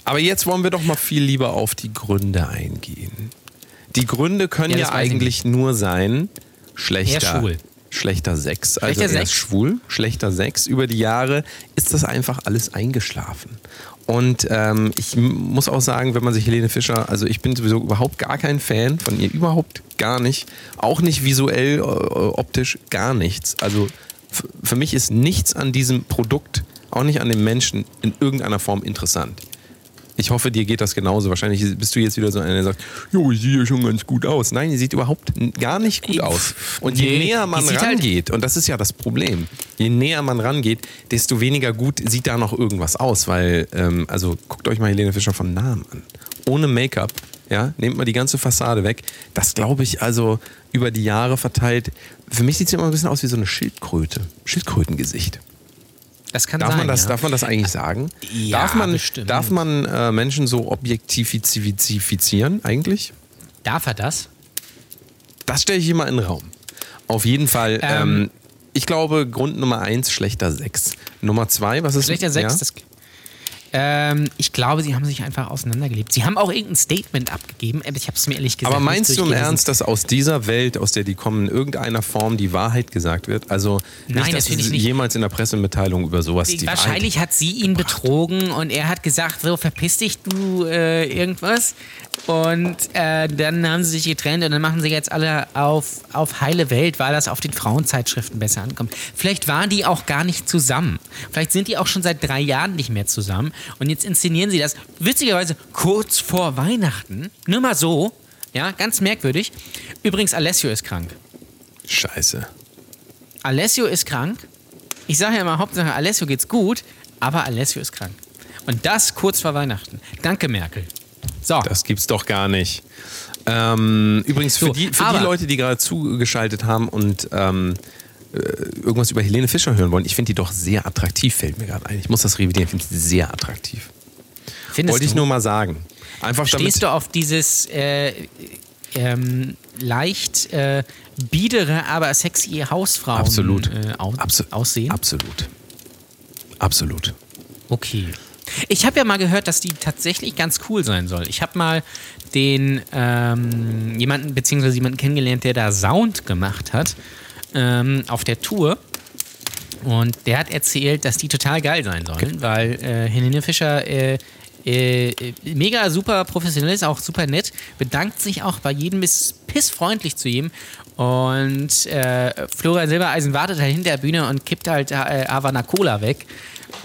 Aber jetzt wollen wir doch mal viel lieber auf die Gründe eingehen. Die Gründe können Ja, ja, eigentlich nur sein, schlechter, Er ist schwul. schlechter Sex. Also Schlechter er Sex. schwul, schlechter Sex. Über die Jahre ist das einfach alles eingeschlafen. Und ähm, ich muss auch sagen, wenn man sich Helene Fischer, also ich bin sowieso überhaupt gar kein Fan von ihr, überhaupt gar nicht. Auch nicht visuell, optisch, gar nichts. Also für mich ist nichts an diesem Produkt, auch nicht an dem Menschen, in irgendeiner Form interessant. Ich hoffe, dir geht das genauso. Wahrscheinlich bist du jetzt wieder so einer, der sagt, jo, ich sehe ja schon ganz gut aus. Nein, die sieht überhaupt gar nicht gut aus. Und je nee, näher man halt- rangeht, und das ist ja das Problem, je näher man rangeht, desto weniger gut sieht da noch irgendwas aus. Weil, ähm, also guckt euch mal Helene Fischer von Namen an. Ohne Make-up, ja, nehmt mal die ganze Fassade weg. Das glaube ich also über die Jahre verteilt. Für mich sieht sie immer ein bisschen aus wie so eine Schildkröte. Schildkrötengesicht. Das kann Darf, sein. man das, ja. darf man das eigentlich sagen? Ja, darf man, bestimmt. darf man äh, Menschen so objektifizieren eigentlich? Darf er das? Das stelle ich immer in den Raum. Auf jeden Fall, ähm, Ähm, ich glaube, Grund Nummer eins, schlechter Sex. Nummer zwei, was ist Schlechter Sex, Ja? das. Ähm, ich glaube, sie haben sich einfach auseinandergelebt. Sie haben auch irgendein Statement abgegeben, aber ich habe es mir ehrlich gesagt Aber meinst du im. Ernst, dass aus dieser Welt, aus der die kommen, in irgendeiner Form die Wahrheit gesagt wird? Also Nein, nicht, dass natürlich sie nicht. jemals in der Pressemitteilung über sowas die Wahrscheinlich hat sie ihn betrogen und er hat gesagt, so verpiss dich du äh, irgendwas. Und äh, dann haben sie sich getrennt und dann machen sie jetzt alle auf, auf heile Welt, weil das auf den Frauenzeitschriften besser ankommt. Vielleicht waren die auch gar nicht zusammen. Vielleicht sind die auch schon seit drei Jahren nicht mehr zusammen. Und jetzt inszenieren sie das witzigerweise kurz vor Weihnachten. Nur mal so. Ja, ganz merkwürdig. Übrigens, Alessio ist krank. Scheiße. Alessio ist krank. Ich sage ja immer, Hauptsache Alessio geht's gut, aber Alessio ist krank. Und das kurz vor Weihnachten. Danke, Merkel. So. Das gibt's doch gar nicht. Ähm, übrigens, für, So, die, für die Leute, die gerade zugeschaltet haben und ähm, äh, irgendwas über Helene Fischer hören wollen, ich finde die doch sehr attraktiv, fällt mir gerade ein. Ich muss das revidieren, ich finde sie sehr attraktiv. Findest Wollte ich du? nur mal sagen. Einfach. Stehst du auf dieses äh, ähm, leicht äh, biedere, aber sexy Hausfrauen Absolut. Äh, au Abso- Aussehen? Absolut. Absolut. Okay. Ich habe ja mal gehört, dass die tatsächlich ganz cool sein soll. Ich habe mal den ähm, jemanden beziehungsweise jemanden kennengelernt, der da Sound gemacht hat ähm, auf der Tour. Und der hat erzählt, dass die total geil sein sollen, weil äh, Helene Fischer äh, äh, mega super professionell ist, auch super nett, bedankt sich auch bei jedem, ist pissfreundlich zu jedem. Und äh, Florian Silbereisen wartet halt hinter der Bühne und kippt halt äh, Havana Cola weg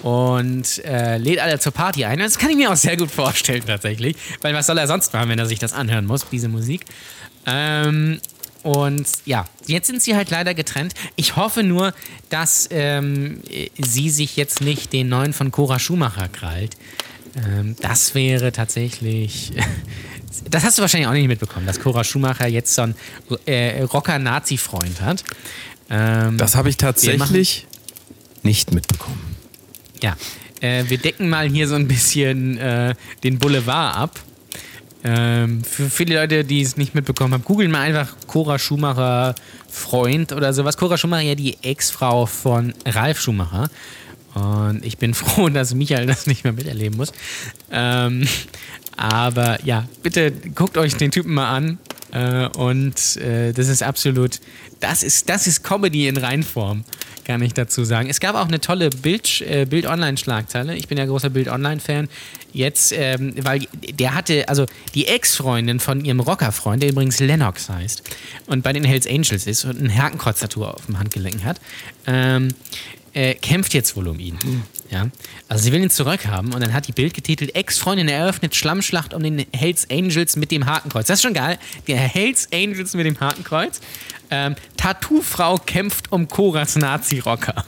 und äh, lädt alle zur Party ein. Das kann ich mir auch sehr gut vorstellen tatsächlich, weil was soll er sonst machen, wenn er sich das anhören muss, diese Musik. Ähm, und ja, jetzt sind sie halt leider getrennt. Ich hoffe nur, dass ähm, sie sich jetzt nicht den neuen von Cora Schumacher krallt. Ähm, das wäre tatsächlich. Das hast du wahrscheinlich auch nicht mitbekommen, dass Cora Schumacher jetzt so einen äh, Rocker-Nazi-Freund hat. Ähm, Das habe ich tatsächlich nicht mitbekommen. Ja, äh, wir decken mal hier so ein bisschen äh, den Boulevard ab. Ähm, für viele Leute, die es nicht mitbekommen haben, googeln mal einfach Cora Schumacher Freund oder sowas. Cora Schumacher ja die Ex-Frau von Ralf Schumacher. Und ich bin froh, dass Michael das nicht mehr miterleben muss. Ähm, aber ja, bitte guckt euch den Typen mal an. Äh, und äh, das ist absolut, das ist, das ist Comedy in Reinform, kann ich dazu sagen. Es gab auch eine tolle Bild, äh, Bild-Online-Schlagzeile. Ich bin ja großer Bild-Online-Fan. Jetzt, ähm, weil der hatte, also die Ex-Freundin von ihrem Rockerfreund, der übrigens Lennox heißt und bei den Hells Angels ist und ein Hakenkreuz-Tattoo auf dem Handgelenk hat, ähm, äh, kämpft jetzt wohl um ihn. Ja? Also sie will ihn zurückhaben und dann hat die Bild getitelt, Ex-Freundin eröffnet Schlammschlacht um den Hells Angels mit dem Hakenkreuz. Das ist schon geil. Der Hells Angels mit dem Hakenkreuz. Ähm, Tattoo-Frau kämpft um Koras Nazi-Rocker.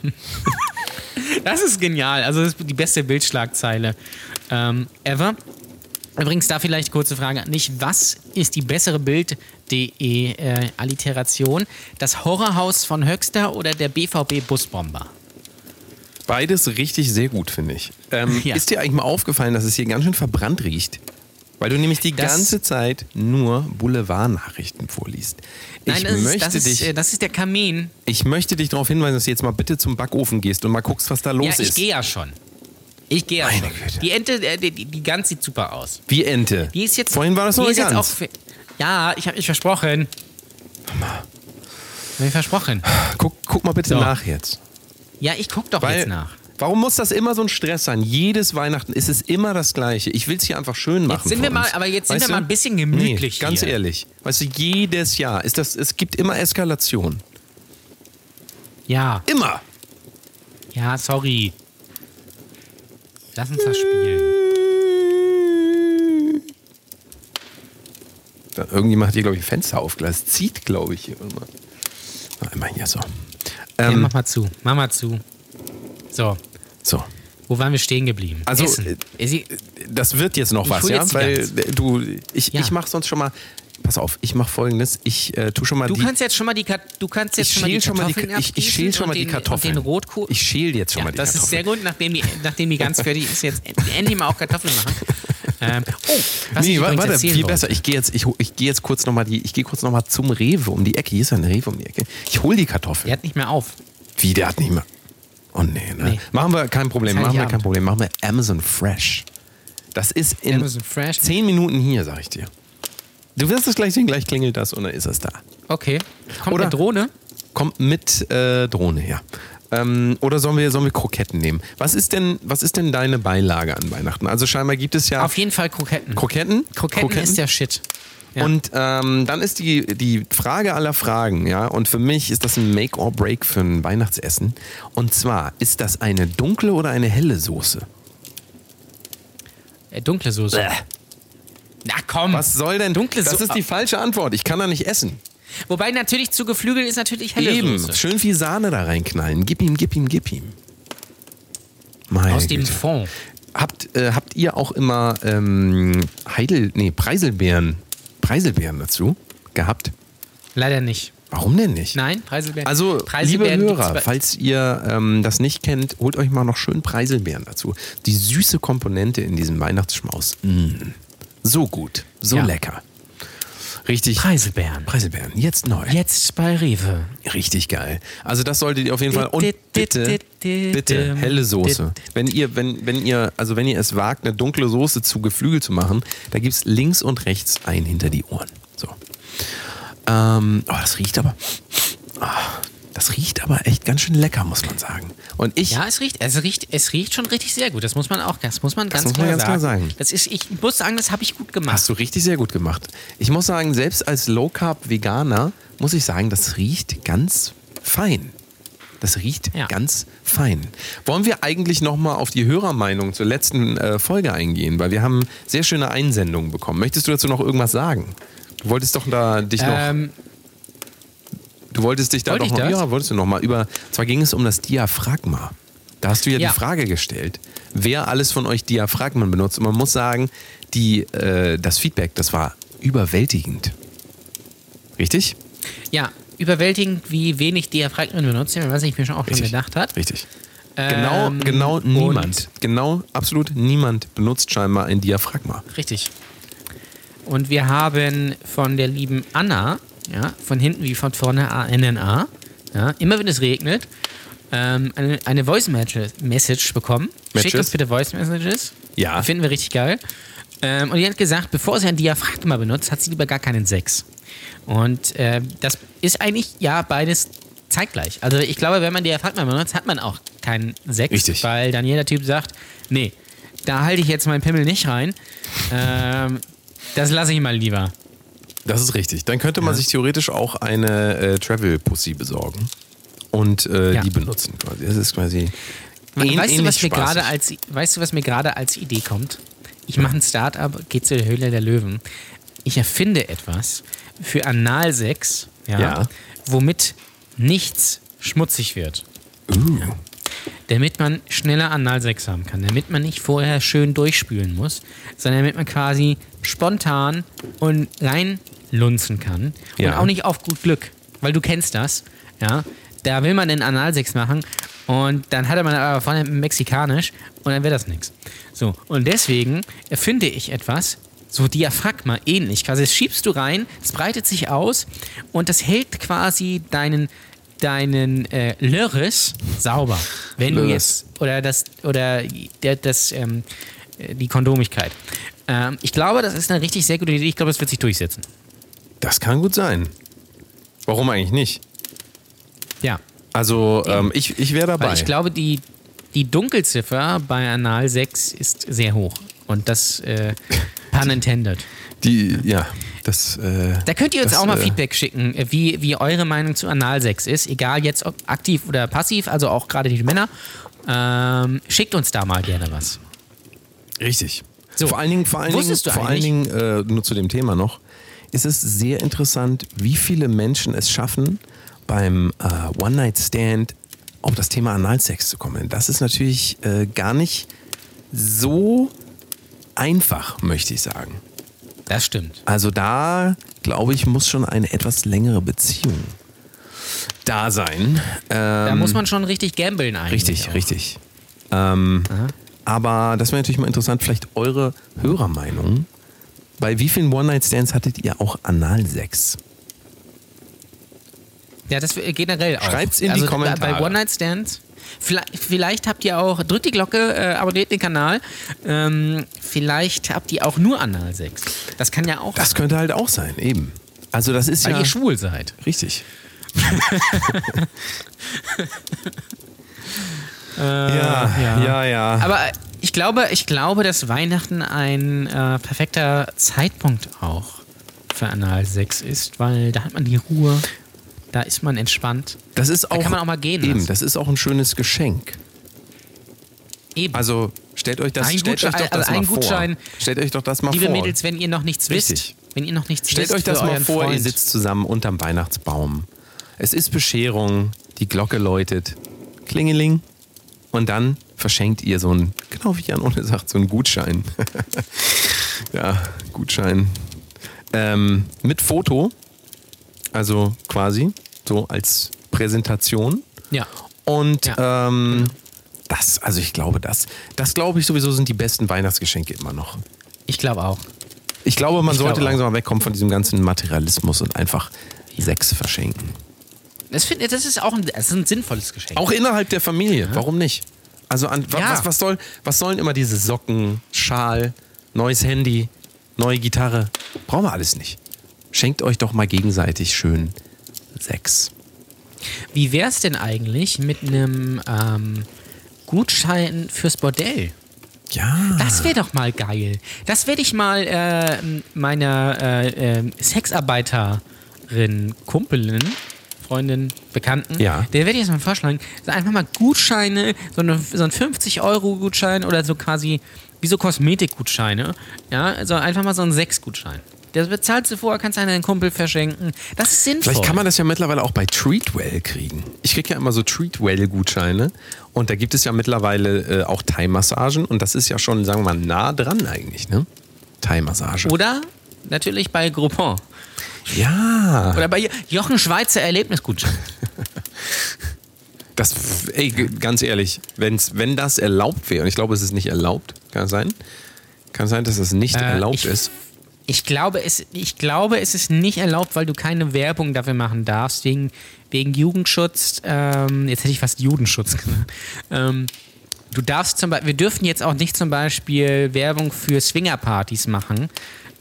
das ist genial. Also das ist die beste Bildschlagzeile ähm, ever. Übrigens, da vielleicht kurze Frage an dich. Was ist die bessere Bild.de äh, Alliteration? Das Horrorhaus von Höxter oder der BVB-Busbomber? Beides richtig sehr gut, finde ich. Ähm, Ja. Ist dir eigentlich mal aufgefallen, dass es hier ganz schön verbrannt riecht? Weil du nämlich die Das- ganze Zeit nur Boulevardnachrichten vorliest. Nein, ich, das ist, möchte das, ist, dich, äh, das ist der Kamin. ich möchte dich darauf hinweisen, dass du jetzt mal bitte zum Backofen gehst und mal guckst, was da los Ja, ich ist. gehe ja schon. Ich gehe ja schon. Güte. Die Ente, äh, die, die, Gans sieht super aus. Wie Ente. Die ist jetzt. Vorhin war das die eine ist Gans. auch Ja, ich habe mich versprochen. Hab ich versprochen. Guck, guck mal bitte So. nach jetzt. Ja, ich guck doch Weil, jetzt nach. Warum muss das immer so ein Stress sein? Jedes Weihnachten ist es immer das Gleiche. Ich will es hier einfach schön machen. sind für wir mal- aber jetzt sind Weißt wir du? mal ein bisschen gemütlich Nee, ganz hier. ehrlich. Weißt du, jedes Jahr ist das, es gibt immer Eskalation. Ja, Immer. ja, sorry. Lass uns das spielen. Da, irgendjemand hat hier, glaube ich, ein Fenster aufgelassen. Zieht, glaube ich, hier immer. Na, immer hier so. Ähm, mach mal zu. Mach mal zu. So, so. wo waren wir stehen geblieben? Also, Essen. äh, Das wird jetzt noch Ich was, ja? Weil äh, du, ich, Ja. ich mache sonst schon mal. Pass auf, ich mache folgendes. Ich äh, tu schon mal Du die. kannst jetzt schon mal die, du kannst jetzt schon mal die Kartoffeln ich, ich schäl schon mal die den- Kartoffeln. Den Rotkohl. Ich schäl jetzt schon ja, mal die das ist sehr Kartoffeln. gut, nachdem die, nachdem die ganz fertig ist, jetzt endlich mal auch Kartoffeln machen. Ähm, oh, was Nee, warte, erzählen viel wollte. besser. Ich gehe jetzt, ich, ich gehe jetzt kurz noch mal die, ich gehe kurz noch mal zum Rewe um die Ecke. Hier ist ja ein Rewe um die Ecke. Ich hol die Kartoffeln. Der hat nicht mehr auf. Wie, der hat nicht mehr. Oh nee, ne? Nee. Machen wir kein Problem, machen wir Heiligabend. kein Problem. Machen wir Amazon Fresh. Das ist in zehn Minuten hier, sag ich dir. Du wirst es gleich sehen, gleich klingelt das und dann ist es da. Okay. Kommt Oder- eine Drohne? Kommt mit äh, Drohne, ja. Ähm, oder sollen wir, sollen wir Kroketten nehmen? Was ist, denn, was ist denn deine Beilage an Weihnachten? Also scheinbar gibt es ja Auf jeden Fall Kroketten. Kroketten. Kroketten, ist der Shit. Ja. Und ähm, dann ist die, die Frage aller Fragen, ja, und für mich ist das ein Make or Break für ein Weihnachtsessen. Und zwar, ist das eine dunkle oder eine helle Soße? Äh, dunkle Soße. Na komm. Was soll denn Dunkle Das ist die falsche Antwort. Ich kann da nicht essen. Wobei natürlich zu geflügelt ist natürlich helle Eben. Soße. Schön viel Sahne da reinknallen. Gib ihm, gib ihm, gib ihm. Meine Aus dem Güte. Fond. Habt, äh, habt ihr auch immer ähm, Heidel, nee, Preiselbeeren, Preiselbeeren dazu gehabt? Leider nicht. Warum denn nicht? Nein, Preiselbeeren. Also, Preiselbeeren liebe gibt's Hörer, bei- falls ihr ähm, das nicht kennt, holt euch mal noch schön Preiselbeeren dazu. Die süße Komponente in diesem Weihnachtsschmaus. Mm. So gut, so Ja. lecker. Richtig. Preiselbeeren. Preiselbeeren, jetzt neu. Jetzt bei Rewe. Richtig geil. Also das solltet ihr auf jeden Fall. Und bitte, bitte helle Soße. Wenn ihr, wenn, wenn ihr, also wenn ihr es wagt, eine dunkle Soße zu Geflügel zu machen, da gibt es links und rechts ein hinter die Ohren. So. Ähm, oh, das riecht aber. Oh, das riecht aber echt ganz schön lecker, muss man sagen. Und ich. Ja, es riecht, es riecht, es riecht schon richtig sehr gut. Das muss man auch, das muss man ganz, muss man klar, ganz klar sagen. sagen. Das ist, ich muss sagen, das habe ich gut gemacht. Hast du richtig sehr gut gemacht. Ich muss sagen, selbst als Low Carb Veganer muss ich sagen, das riecht ganz fein. Das riecht Ja. ganz fein. Wollen wir eigentlich nochmal auf die Hörermeinung zur letzten äh, Folge eingehen? Weil wir haben sehr schöne Einsendungen bekommen. Möchtest du dazu noch irgendwas sagen? Du wolltest doch da dich noch. Du wolltest dich da Wollte doch noch. Ja, wolltest du noch mal über. Zwar ging es um das Diaphragma. Da hast du ja, Ja. die Frage gestellt, wer alles von euch Diaphragmen benutzt. Und man muss sagen, die, äh, das Feedback, das war überwältigend. Richtig? ja, überwältigend, wie wenig Diaphragmen benutzen, was ich mir schon auch schon Richtig. gedacht hat. Richtig. Genau, Ähm, genau und- niemand. Genau, absolut niemand benutzt scheinbar ein Diaphragma. Richtig. Und wir haben von der lieben Anna, ja, von hinten wie von vorne ANNA, ja, immer wenn es regnet, ähm, eine, eine Voice Message bekommen. Schickt Matches? uns bitte Voice Messages. Ja. Die finden wir richtig geil. Ähm, und die hat gesagt, bevor sie ein Diaphragma benutzt, hat sie lieber gar keinen Sex. Und äh, das ist eigentlich ja beides zeitgleich. Also ich glaube, wenn man Diaphragma benutzt, hat man auch keinen Sex. Richtig. Weil dann jeder Typ sagt, nee, da halte ich jetzt meinen Pimmel nicht rein. Ähm, das lasse ich mal lieber. Das ist richtig. Dann könnte man sich theoretisch auch eine äh, Travel-Pussy besorgen und äh, Ja. die benutzen quasi. Das ist quasi. ähn- weißt, du, was mir gerade spaßig. als, weißt du, was mir gerade als Idee kommt? Ich mache ein Start-up, gehe zur Höhle der Löwen. Ich erfinde etwas für Analsex, ja, Ja. womit nichts schmutzig wird. Uh. Damit man schneller Analsex haben kann. Damit man nicht vorher schön durchspülen muss, sondern damit man quasi spontan und reinlunzen kann. Und Ja. auch nicht auf gut Glück. Weil du kennst das. Ja. Da will man den Analsex machen und dann hatte man aber vorne mexikanisch und dann wird das nichts. So, und deswegen erfinde ich etwas, so Diaphragma ähnlich. Quasi das schiebst du rein, es breitet sich aus und das hält quasi deinen, deinen äh, Lörres sauber. Wenn du Lörres. jetzt, oder das, oder der, das, ähm, äh, die Kondomigkeit. Ähm, ich glaube, das ist eine richtig sehr gute Idee. Ich glaube, das wird sich durchsetzen. Das kann gut sein. Warum eigentlich nicht? Ja. Also, ähm, ich, ich wäre dabei. Weil ich glaube, die, die Dunkelziffer bei Anal 6 ist sehr hoch. Und das, äh, pun intended. Die, ja, das. Äh, Da könnt ihr uns das, auch mal äh, Feedback schicken, äh, wie, wie eure Meinung zu Analsex ist. Egal jetzt ob aktiv oder passiv, also auch gerade die Männer. Ähm, schickt uns da mal gerne was. Richtig. So. Vor allen Dingen, vor allen Dingen, Wusstest vor allen Dingen äh, nur zu dem Thema noch, ist es sehr interessant, wie viele Menschen es schaffen, beim äh, One-Night-Stand auf das Thema Analsex zu kommen. Das ist natürlich äh, gar nicht so einfach, möchte ich sagen. Das stimmt. Also da, glaube ich, muss schon eine etwas längere Beziehung da sein. Da Ähm, muss man schon richtig gambeln eigentlich. Richtig, auch. richtig. Ähm, aber das wäre natürlich mal interessant, vielleicht eure Hörermeinung. Bei wie vielen One-Night-Stands hattet ihr auch Analsex? Ja, das generell auch. Schreibt's in die also, bei- Kommentare. Bei One-Night-Stands. Vielleicht, vielleicht habt ihr auch, drückt die Glocke, äh, abonniert den Kanal. Ähm, vielleicht habt ihr auch nur Analsex. Das kann ja auch Das sein, könnte halt auch sein, eben. Also das ist weil ja ihr schwul seid. richtig. Äh, ja, ja, ja. Aber ich glaube, ich glaube, dass Weihnachten ein äh, perfekter Zeitpunkt auch für Analsex ist, weil da hat man die Ruhe, da ist man entspannt. das ist da auch, kann man auch mal gehen Eben, lassen. das ist auch ein schönes Geschenk. Eben. Also stellt euch das, Ein stellt Gutschein- euch doch das also ein mal vor. Gutschein- Stellt euch doch das mal Liebe vor. Mädels, wenn ihr noch nichts Richtig. wisst, wenn ihr noch nichts Stellt wisst euch das mal vor, Freund, ihr sitzt zusammen unterm Weihnachtsbaum. Es ist Bescherung, die Glocke läutet, Klingeling und dann verschenkt ihr so ein, genau wie Jan ohne sagt, so einen Gutschein. ja, Gutschein. Ähm, mit Foto, also quasi so als Präsentation. Ja. Und Ja. ähm, das, also ich glaube, das, das glaube ich sowieso sind die besten Weihnachtsgeschenke immer noch. Ich glaube auch. Ich glaube, man Ich sollte glaube auch. langsam mal wegkommen von diesem ganzen Materialismus und einfach Sex verschenken. Das, find, das ist auch ein, das ist ein sinnvolles Geschenk. Auch innerhalb der Familie, warum nicht? Also an, Ja. was, was, soll, was sollen immer diese Socken, Schal, neues Handy, neue Gitarre? Brauchen wir alles nicht. Schenkt euch doch mal gegenseitig schön Sex. Wie wäre es denn eigentlich mit einem ähm, Gutschein fürs Bordell? Ja. Das wäre doch mal geil. Das werde ich mal äh, meiner äh, äh, Sexarbeiterin, Kumpelin, Freundin, Bekannten, Ja. der werde ich jetzt mal vorschlagen, so einfach mal Gutscheine, so, eine, so ein 50-Euro-Gutschein oder so quasi wie so Kosmetikgutscheine. Ja, also einfach mal so ein Sechs-Gutschein. Der bezahlst du vorher, kannst du an deinen Kumpel verschenken. Das ist sinnvoll. Vielleicht kann man das ja mittlerweile auch bei Treatwell kriegen. Ich kriege ja immer so Treatwell-Gutscheine und da gibt es ja mittlerweile äh, auch Thai-Massagen und das ist ja schon, sagen wir mal, nah dran eigentlich, ne? Thai-Massage. Oder natürlich bei Groupon. Ja. Oder bei Jochen Schweizer Erlebnisgutschein. Das, ey, ganz ehrlich, wenn's, wenn das erlaubt wäre, und ich glaube, es ist nicht erlaubt, kann sein? Kann sein, dass es nicht Äh, erlaubt ich- ist? Ich glaube, es, ich glaube, es ist nicht erlaubt, weil du keine Werbung dafür machen darfst, wegen, wegen Jugendschutz. Ähm, jetzt hätte ich fast Judenschutz gesagt. Ähm, du darfst zum Beispiel, wir dürfen jetzt auch nicht zum Beispiel Werbung für Swingerpartys machen.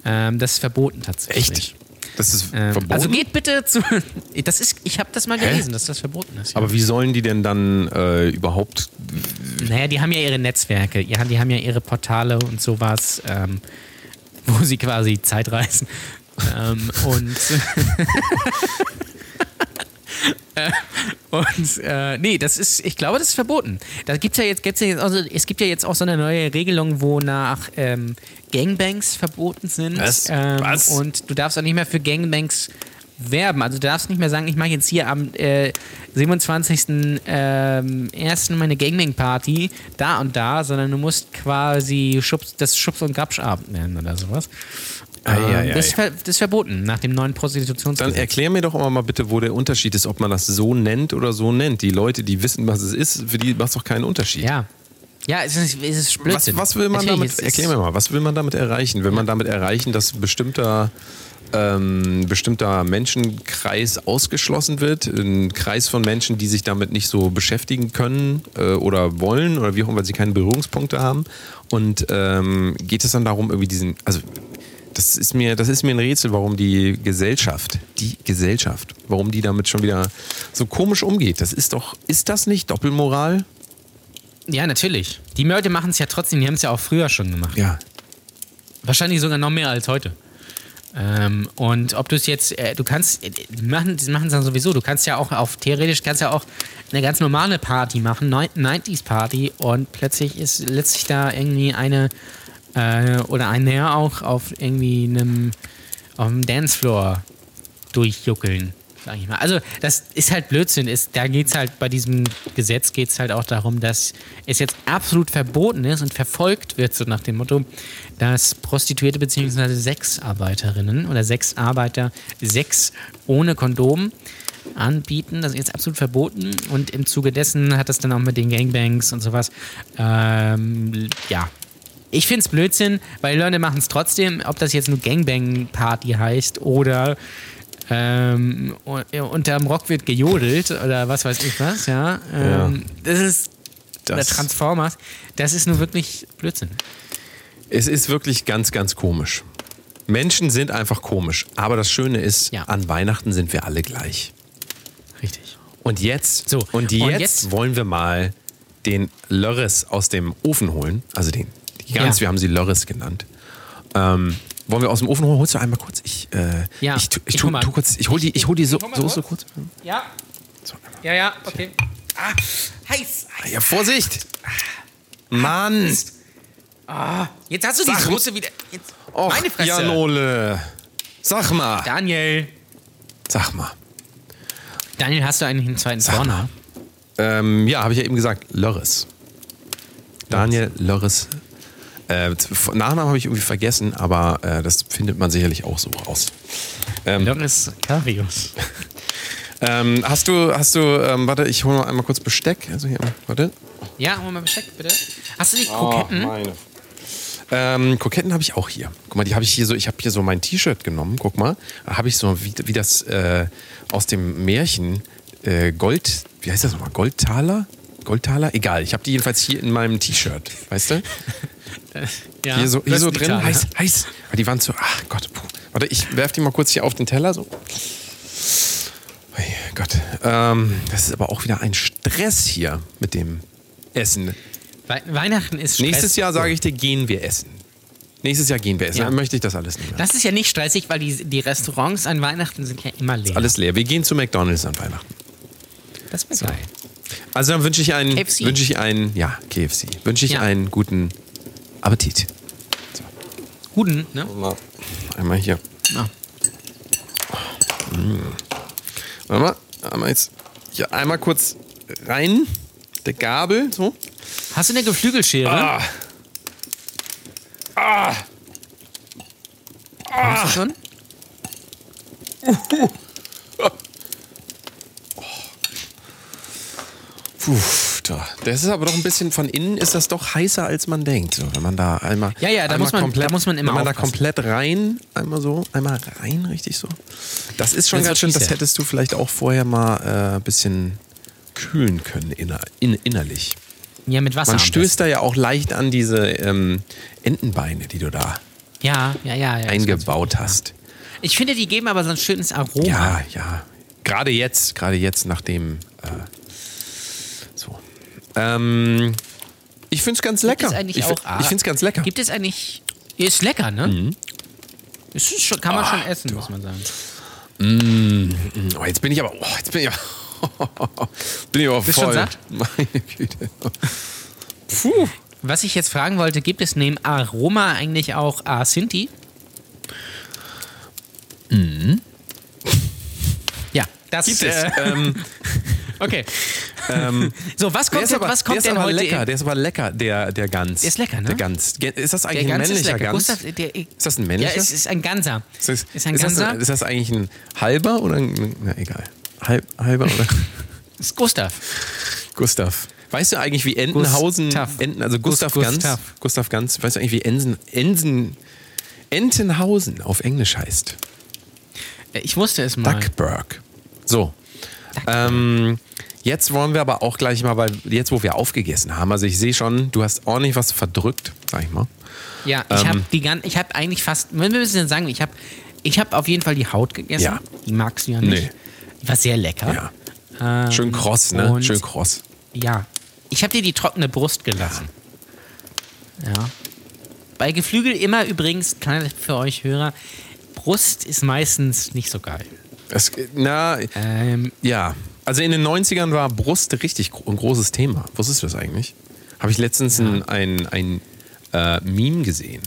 Ähm, das ist verboten tatsächlich. Echt? Das ist Ähm, verboten? also geht bitte zu. Das ist, ich habe das mal Hä? gelesen, dass das verboten ist. ja. Aber wie sollen die denn dann äh, überhaupt... Naja, die haben ja ihre Netzwerke, ja, die haben ja ihre Portale und sowas, ähm, wo sie quasi Zeit reisen. ähm, und und äh, nee, das ist, ich glaube, das ist verboten. Da gibt's ja jetzt, gibt's ja jetzt auch so, es gibt ja jetzt auch so eine neue Regelung, wonach ähm, Gangbangs verboten sind. Was? Ähm, Was? Und du darfst auch nicht mehr für Gangbangs werben. Also du darfst nicht mehr sagen, ich mache jetzt hier am äh, 27. Ähm, meine Gangbang-Party da und da, sondern du musst quasi Schubs, das Schubs- und Grabschabend nennen oder sowas. Ei, ei, Ähm, das, ist ver, das ist verboten nach dem neuen Dann Prostitutionsgesetz. erklär mir doch immer mal bitte, wo der Unterschied ist, ob man das so nennt oder so nennt. Die Leute, die wissen, was es ist, für die macht es doch keinen Unterschied. Ja. Ja, es ist, es ist Was, Blödsinn. was will man Natürlich, damit, erklär mir mal, was will man damit erreichen? Will man damit erreichen, dass bestimmter, ähm, bestimmter Menschenkreis ausgeschlossen wird? Ein Kreis von Menschen, die sich damit nicht so beschäftigen können äh, oder wollen oder wie auch immer, weil sie keine Berührungspunkte haben. Und ähm, geht es dann darum, irgendwie diesen, also das ist mir, das ist mir ein Rätsel, warum die Gesellschaft, die Gesellschaft, warum die damit schon wieder so komisch umgeht. Das ist doch, ist das nicht Doppelmoral? Ja, natürlich. Die Leute machen es ja trotzdem, die haben es ja auch früher schon gemacht. Ja. Wahrscheinlich sogar noch mehr als heute. Ähm, und ob du es jetzt, äh, du kannst, äh, die machen es dann sowieso, du kannst ja auch auf, theoretisch kannst ja auch eine ganz normale Party machen, 90s Party und plötzlich ist letztlich da irgendwie eine äh, oder ein Herr auch auf irgendwie einem, auf dem Dancefloor durchjuckeln, sag ich mal. Also das ist halt Blödsinn. Ist, da geht es halt bei diesem Gesetz geht es halt auch darum, dass es jetzt absolut verboten ist und verfolgt wird, so nach dem Motto, dass Prostituierte bzw. Sexarbeiterinnen oder Sexarbeiter Sex ohne Kondom anbieten. Das ist jetzt absolut verboten und im Zuge dessen hat das dann auch mit den Gangbangs und sowas, ähm, ja, ich finde es Blödsinn, weil Leute machen es trotzdem, ob das jetzt nur Gangbang-Party heißt oder ähm, unterm Rock wird gejodelt oder was weiß ich was, ja. Ähm, Das ist. oder Das- Transformers. Das ist nur wirklich Blödsinn. Es ist wirklich ganz, ganz komisch. Menschen sind einfach komisch. Aber das Schöne ist, Ja. an Weihnachten sind wir alle gleich. Richtig. Und jetzt, So, und jetzt, und jetzt- wollen wir mal den Lörres aus dem Ofen holen. Also den, Gans, Ja. wir haben sie Lörres genannt. Ähm, wollen wir aus dem Ofen holen? Holst du einmal kurz? Ich, äh, Ja, ich, tu- ich, tu, hol mal. tu kurz, ich hol die, ich hol die so, Soße kurz. Ja. So. Ja, ja, okay. Ah, heiß. Ja, Vorsicht! Mann! Jetzt hast du die Sag- Soße wieder. Jetzt, Och, meine Fresse. Janole! Sag mal! Daniel. Sag mal. Daniel, hast du eigentlich einen zweiten Sag? Ähm, ja, habe ich ja eben gesagt. Lörres. Daniel Lörres. Äh, Nachnamen habe ich irgendwie vergessen, aber äh, das findet man sicherlich auch so raus. Ähm, Loris Karius. ähm, hast du, hast du, ähm, warte, ich hole noch einmal kurz Besteck. Also hier, warte. Ja, hol mal Besteck, bitte. Hast du die Kroketten? meine. Ähm, Kroketten habe ich auch hier. Guck mal, die habe ich hier so, ich habe hier so mein T-Shirt genommen, guck mal. Da habe ich so, wie, wie das äh, aus dem Märchen, äh, Gold, wie heißt das nochmal? Goldtaler? Goldtaler? Egal, ich habe die jedenfalls hier in meinem T-Shirt, weißt du? Ja, hier so, hier so drin, Taler. heiß, heiß. Aber die waren zu, ach Gott, puh. Warte, ich werf die mal kurz hier auf den Teller, so. Ui, Gott, ähm, das ist aber auch wieder ein Stress hier mit dem Essen. Wei- Weihnachten ist Stress. Nächstes Jahr sage ich dir, gehen wir essen. Nächstes Jahr gehen wir essen, Ja. dann möchte ich das alles nicht mehr. Das ist ja nicht stressig, weil die, die Restaurants an Weihnachten sind ja immer leer. Alles leer. Wir gehen zu McDonalds an Weihnachten. Das wäre geil. Also dann wünsche ich einen, KFC. wünsche ich einen, ja, KFC. Wünsche ich Ja. einen guten Appetit. Guten, ne? Mal, einmal hier. Ah. Warte mal, einmal jetzt hier einmal kurz rein. Der Gabel, so. Hast du eine Geflügelschere? Ah. Ah. Hast du schon? Puh, da. Das ist aber doch ein bisschen von innen ist das doch heißer als man denkt. So, wenn man da einmal. Ja, ja, da einmal muss man- da muss man immer Wenn man da komplett rein, einmal so, einmal rein, richtig so. Das ist schon Das ganz schön, das ja. hättest du vielleicht auch vorher mal äh, ein bisschen kühlen können inner, in, innerlich. Ja, mit Wasser. Man stößt da ja auch leicht an diese ähm, Entenbeine, die du da. Ja, ja, ja. ja eingebaut hast. Ich finde, die geben aber so ein schönes Aroma. Ja, ja. Gerade jetzt, gerade jetzt, nachdem. Äh. Ähm, ich finde es ganz lecker. es eigentlich ich finde es ganz lecker. Gibt es eigentlich. Ist lecker, ne? Mhm. Es ist schon, kann man schon essen, muss man sagen. Oh, jetzt bin ich aber. Oh, jetzt bin ich aber. bin ich aber Bist voll. schon satt? Meine Güte. Puh. Was ich jetzt fragen wollte, gibt es neben Aroma eigentlich auch Asinti? Mhm. Ja, das Gibt es. Äh, ähm, okay. Ähm, So, was der kommt, ist denn, aber, was der kommt ist denn aber heute? lecker. in- Der ist aber lecker, der, der Gans. Der ist lecker, ne? Der Gans. Ist das eigentlich der ein Gans ist männlicher lecker. Gans? Gustav, der, ist das ein männlicher? Ja, es ist ein Ganser. Ist das, ist ein ist, das, Ganser. ist das eigentlich ein halber oder ein. Na, egal. Halb, halber oder. ist Gustav. Gustav. Weißt du eigentlich, wie Entenhausen, Gustav. Enten, also Gustav Gus- Ganz, Gustav. Gustav Ganz, weißt du eigentlich, wie Ensen, Ensen, Entenhausen auf Englisch heißt? Äh, Ich wusste es mal. Duckburg. So. Ähm, jetzt wollen wir aber auch gleich mal, weil jetzt, wo wir aufgegessen haben, also ich sehe schon, du hast ordentlich was verdrückt, sag ich mal. Ja, ich Ähm, habe die gan- ich habe eigentlich fast, wenn wir müssen sagen, ich habe ich habe auf jeden Fall die Haut gegessen. Ja. Die magst du ja nicht. Nee. Die war sehr lecker. Ja. Ähm, Schön kross, ne? und- Schön kross. Ja. Ich habe dir die trockene Brust gelassen. Ja. Bei Geflügel immer übrigens, kleiner für euch Hörer, Brust ist meistens nicht so geil. Es, na, Ähm, ja. Also in den 90ern war Brust richtig ein großes Thema. Wusstest du das eigentlich? Habe ich letztens ein, ein, ein äh, Meme gesehen.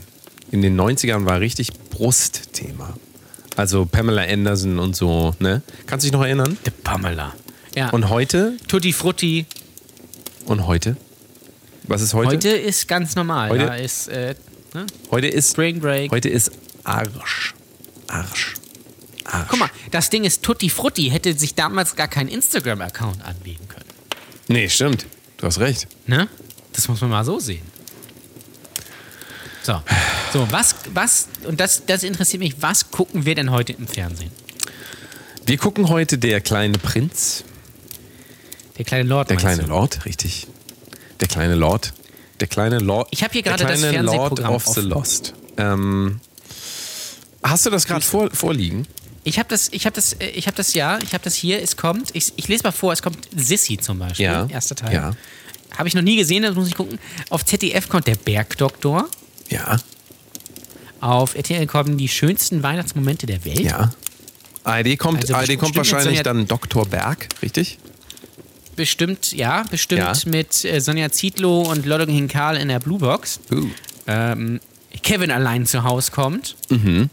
In den 90ern war richtig Brustthema. Also Pamela Anderson und so, ne? Kannst du dich noch erinnern? der Pamela. Ja. Und heute? Tutti Frutti. Und heute? Was ist heute? Heute ist ganz normal. Heute- Da ist äh, ne? Heute ist Spring Break. Heute ist Arsch. Arsch. Arsch. Guck mal, das Ding ist Tutti Frutti hätte sich damals gar keinen Instagram-Account anlegen können. Nee, stimmt. Du hast recht. Ne? Das muss man mal so sehen. So, so was, was, und das, das interessiert mich, was gucken wir denn heute im Fernsehen? Wir gucken heute der kleine Prinz, Der kleine Lord. der kleine du? Lord, richtig. Der kleine Lord. Der kleine Lord. Ich hab hier gerade das kleine Lord Fernsehprogramm of the offen. Lost. Ähm, hast du das gerade vor, vorliegen? Ich habe das, ich habe das, äh, ich habe das ja, ich habe das hier. Es kommt, ich, ich lese mal vor. Es kommt Sissy zum Beispiel, Ja. erster Teil. Ja. Habe ich noch nie gesehen, das muss ich gucken. Auf ZDF kommt der Bergdoktor. Ja. Auf RTL kommen die schönsten Weihnachtsmomente der Welt. Ja. ARD kommt, Also ARD kommt wahrscheinlich Sonja- dann Dr. Berg, richtig? Bestimmt, ja, bestimmt Ja. mit äh, Sonja Zietlow und Lodder Hinkal in der Bluebox. Uh. Ähm, Kevin allein zu Hause kommt. Mhm.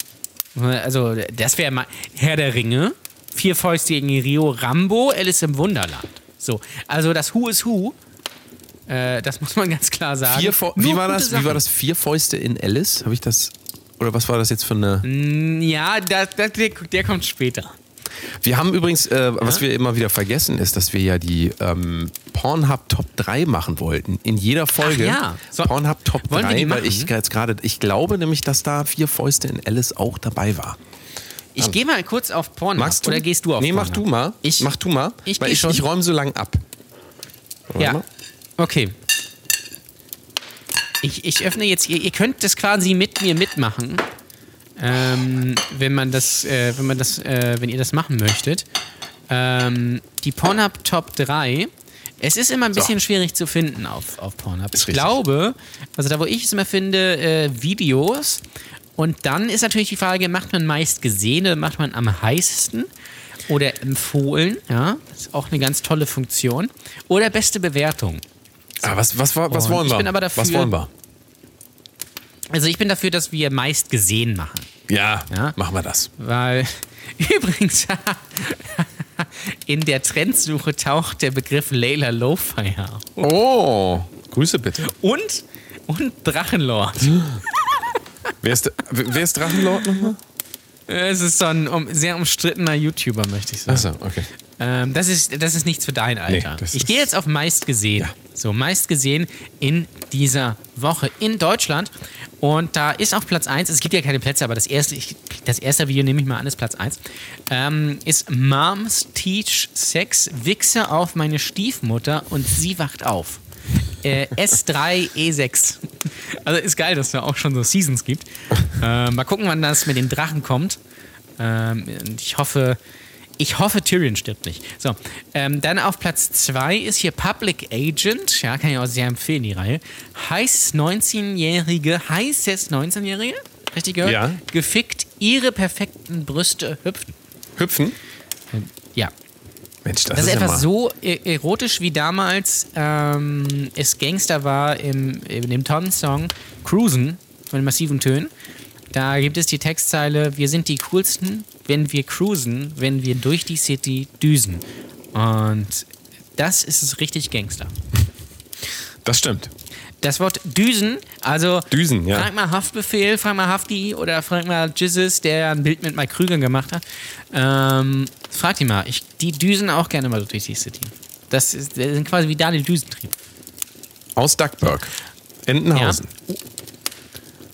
Also, das wäre mal Herr der Ringe, Vier Fäuste gegen Rio, Rambo, Alice im Wunderland. So, also das Who is Who, äh, das muss man ganz klar sagen. Wie, war das, wie war das? Vier Fäuste in Alice? Habe ich das? Oder was war das jetzt für eine. Ja, das, das, der, der kommt später. Wir haben übrigens, äh, was wir immer wieder vergessen, ist, dass wir ja die ähm, Pornhub Top 3 machen wollten. In jeder Folge. Ach ja. So- Pornhub Top Wollen wir die 3, weil ich jetzt gerade, ich glaube nämlich, dass da vier Fäuste in Alice auch dabei war. Ich gehe mal kurz auf Pornhub. Magst du? Oder gehst du auf Nee, mach Pornhub? du mal. Ich, mach du mal. ich weil ich, ich räume so lang ab. Warte Ja. mal. Okay. Ich, ich öffne jetzt, ihr, ihr könnt das quasi mit mir mitmachen, ähm, wenn man das, äh, wenn man das, äh, wenn ihr das machen möchtet. Ähm, die Pornhub Top 3. Es ist immer ein bisschen schwierig zu finden auf, auf Pornhub. Ist ich richtig. glaube, also da wo ich es immer finde, äh, Videos. Und dann ist natürlich die Frage, macht man meist gesehen oder macht man am heißesten? Oder empfohlen, ja, das ist auch eine ganz tolle Funktion. Oder beste Bewertung. Ah, was, was, was Und wollen ich wir? bin aber dafür- was wollen wir? Also ich bin dafür, dass wir meist gesehen machen. Ja, Ja. machen wir das. Weil übrigens in der Trendsuche taucht der Begriff Layla Lo-Fi auf. Oh, Grüße bitte. Und, und Drachenlord. Wer ist, wer ist Drachenlord nochmal? Es ist so ein um, sehr umstrittener YouTuber, möchte ich sagen. Achso, okay. Ähm, das, ist, das ist nichts für dein Alter. Nee, ich gehe jetzt auf meist gesehen. Ja. So, meist gesehen in dieser Woche in Deutschland. Und da ist auf Platz 1, es gibt ja keine Plätze, aber das erste, ich, das erste Video nehme ich mal an, ist Platz 1, ähm, ist Moms Teach Sex, Wichse auf meine Stiefmutter und sie wacht auf. Äh, S3E6. Also ist geil, dass es da auch schon so Seasons gibt. Äh, mal gucken, wann das mit den Drachen kommt. Ähm, ich hoffe, ich hoffe, Tyrion stirbt nicht. So, ähm, dann auf Platz 2 ist hier Public Agent. Ja, kann ich auch sehr empfehlen, die Reihe. Heiß 19-Jährige, heißes 19-Jährige, richtig gehört? Ja. Gefickt, ihre perfekten Brüste hüpfen. Hüpfen? Ja. Mensch, das, Das ist ja etwas so e- erotisch wie damals ähm, es Gangster war im, in dem Tom-Song Cruisen von den massiven Tönen. Da gibt es die Textzeile: Wir sind die coolsten, wenn wir cruisen, wenn wir durch die City düsen. Und das ist es richtig Gangster. Das stimmt. Das Wort Düsen, also Düsen, ja. frag mal Haftbefehl, frag mal Hafti oder frag mal Jizzes, der ein Bild mit Mike Krüger gemacht hat. Ähm, frag die mal. Ich, die düsen auch gerne mal durch die City. Das, ist, das sind quasi wie Daniel Düsentrieb. Aus Duckburg. Entenhausen.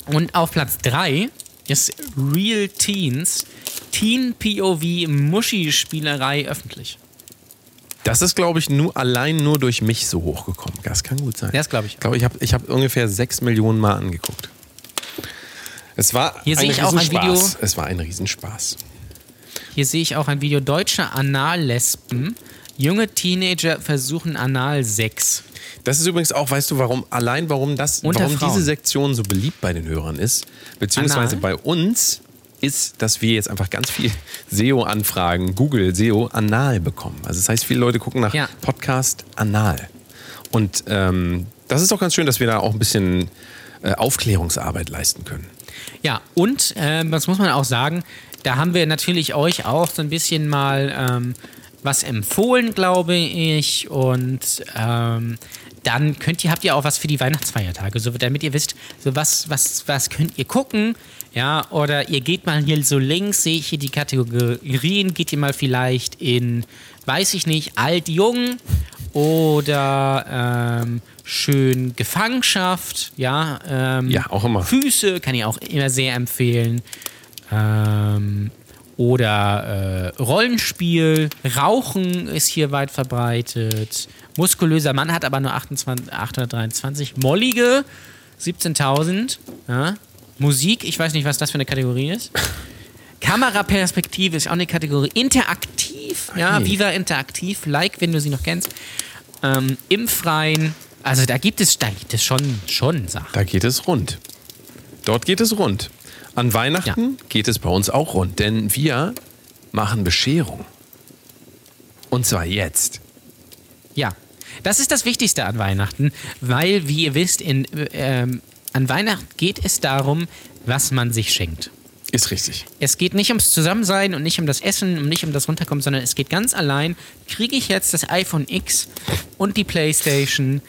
Und auf Platz 3 ist Real Teens, Teen POV Muschi-Spielerei öffentlich. Das ist, glaube ich, nur allein nur durch mich so hochgekommen. Das kann gut sein. Das glaub ich. Ich glaube, ich habe ich hab ungefähr sechs Millionen Mal angeguckt. Es war Hier sehe ich auch ein Riesenspaß. Video- Es war ein Riesenspaß. Hier sehe ich auch ein Video deutsche Anallesben. Junge Teenager versuchen Analsex. Das ist übrigens auch, weißt du, warum allein warum das, Unter warum Frauen. diese Sektion so beliebt bei den Hörern ist, beziehungsweise Anal? bei uns ist, dass wir jetzt einfach ganz viel SEO-Anfragen, Google SEO anal bekommen. Also das heißt, viele Leute gucken nach Ja. Podcast anal. Und ähm, das ist doch ganz schön, dass wir da auch ein bisschen äh, Aufklärungsarbeit leisten können. Ja, und ähm, das muss man auch sagen, da haben wir natürlich euch auch so ein bisschen mal ähm, was empfohlen, glaube ich. Und ähm, dann könnt ihr, habt ihr auch was für die Weihnachtsfeiertage, so damit ihr wisst, so was, was, was könnt ihr gucken. Ja, oder ihr geht mal hier so links, sehe ich hier die Kategorien, geht ihr mal vielleicht in, weiß ich nicht, alt, jung oder ähm, schön Gefangenschaft, ja. Ähm, Ja, auch immer. Füße kann ich auch immer sehr empfehlen. Ähm, oder äh, Rollenspiel, Rauchen ist hier weit verbreitet. Muskulöser Mann hat aber nur 28, 823. Mollige 17.000. Ja. Musik, ich weiß nicht, was das für eine Kategorie ist. Kameraperspektive ist auch eine Kategorie. Interaktiv, ja, Ei. Viva Interaktiv, like, wenn du sie noch kennst. Ähm, Im Freien, also da gibt es, da gibt es schon, schon Sachen. Da geht es rund. Dort geht es rund. An Weihnachten geht es bei uns auch rund, denn wir machen Bescherung. Und zwar jetzt. Ja, das ist das Wichtigste an Weihnachten, weil, wie ihr wisst, in, ähm, an Weihnachten geht es darum, was man sich schenkt. Ist richtig. Es geht nicht ums Zusammensein und nicht um das Essen und nicht um das Runterkommen, sondern es geht ganz allein, kriege ich jetzt das iPhone X und die Playstation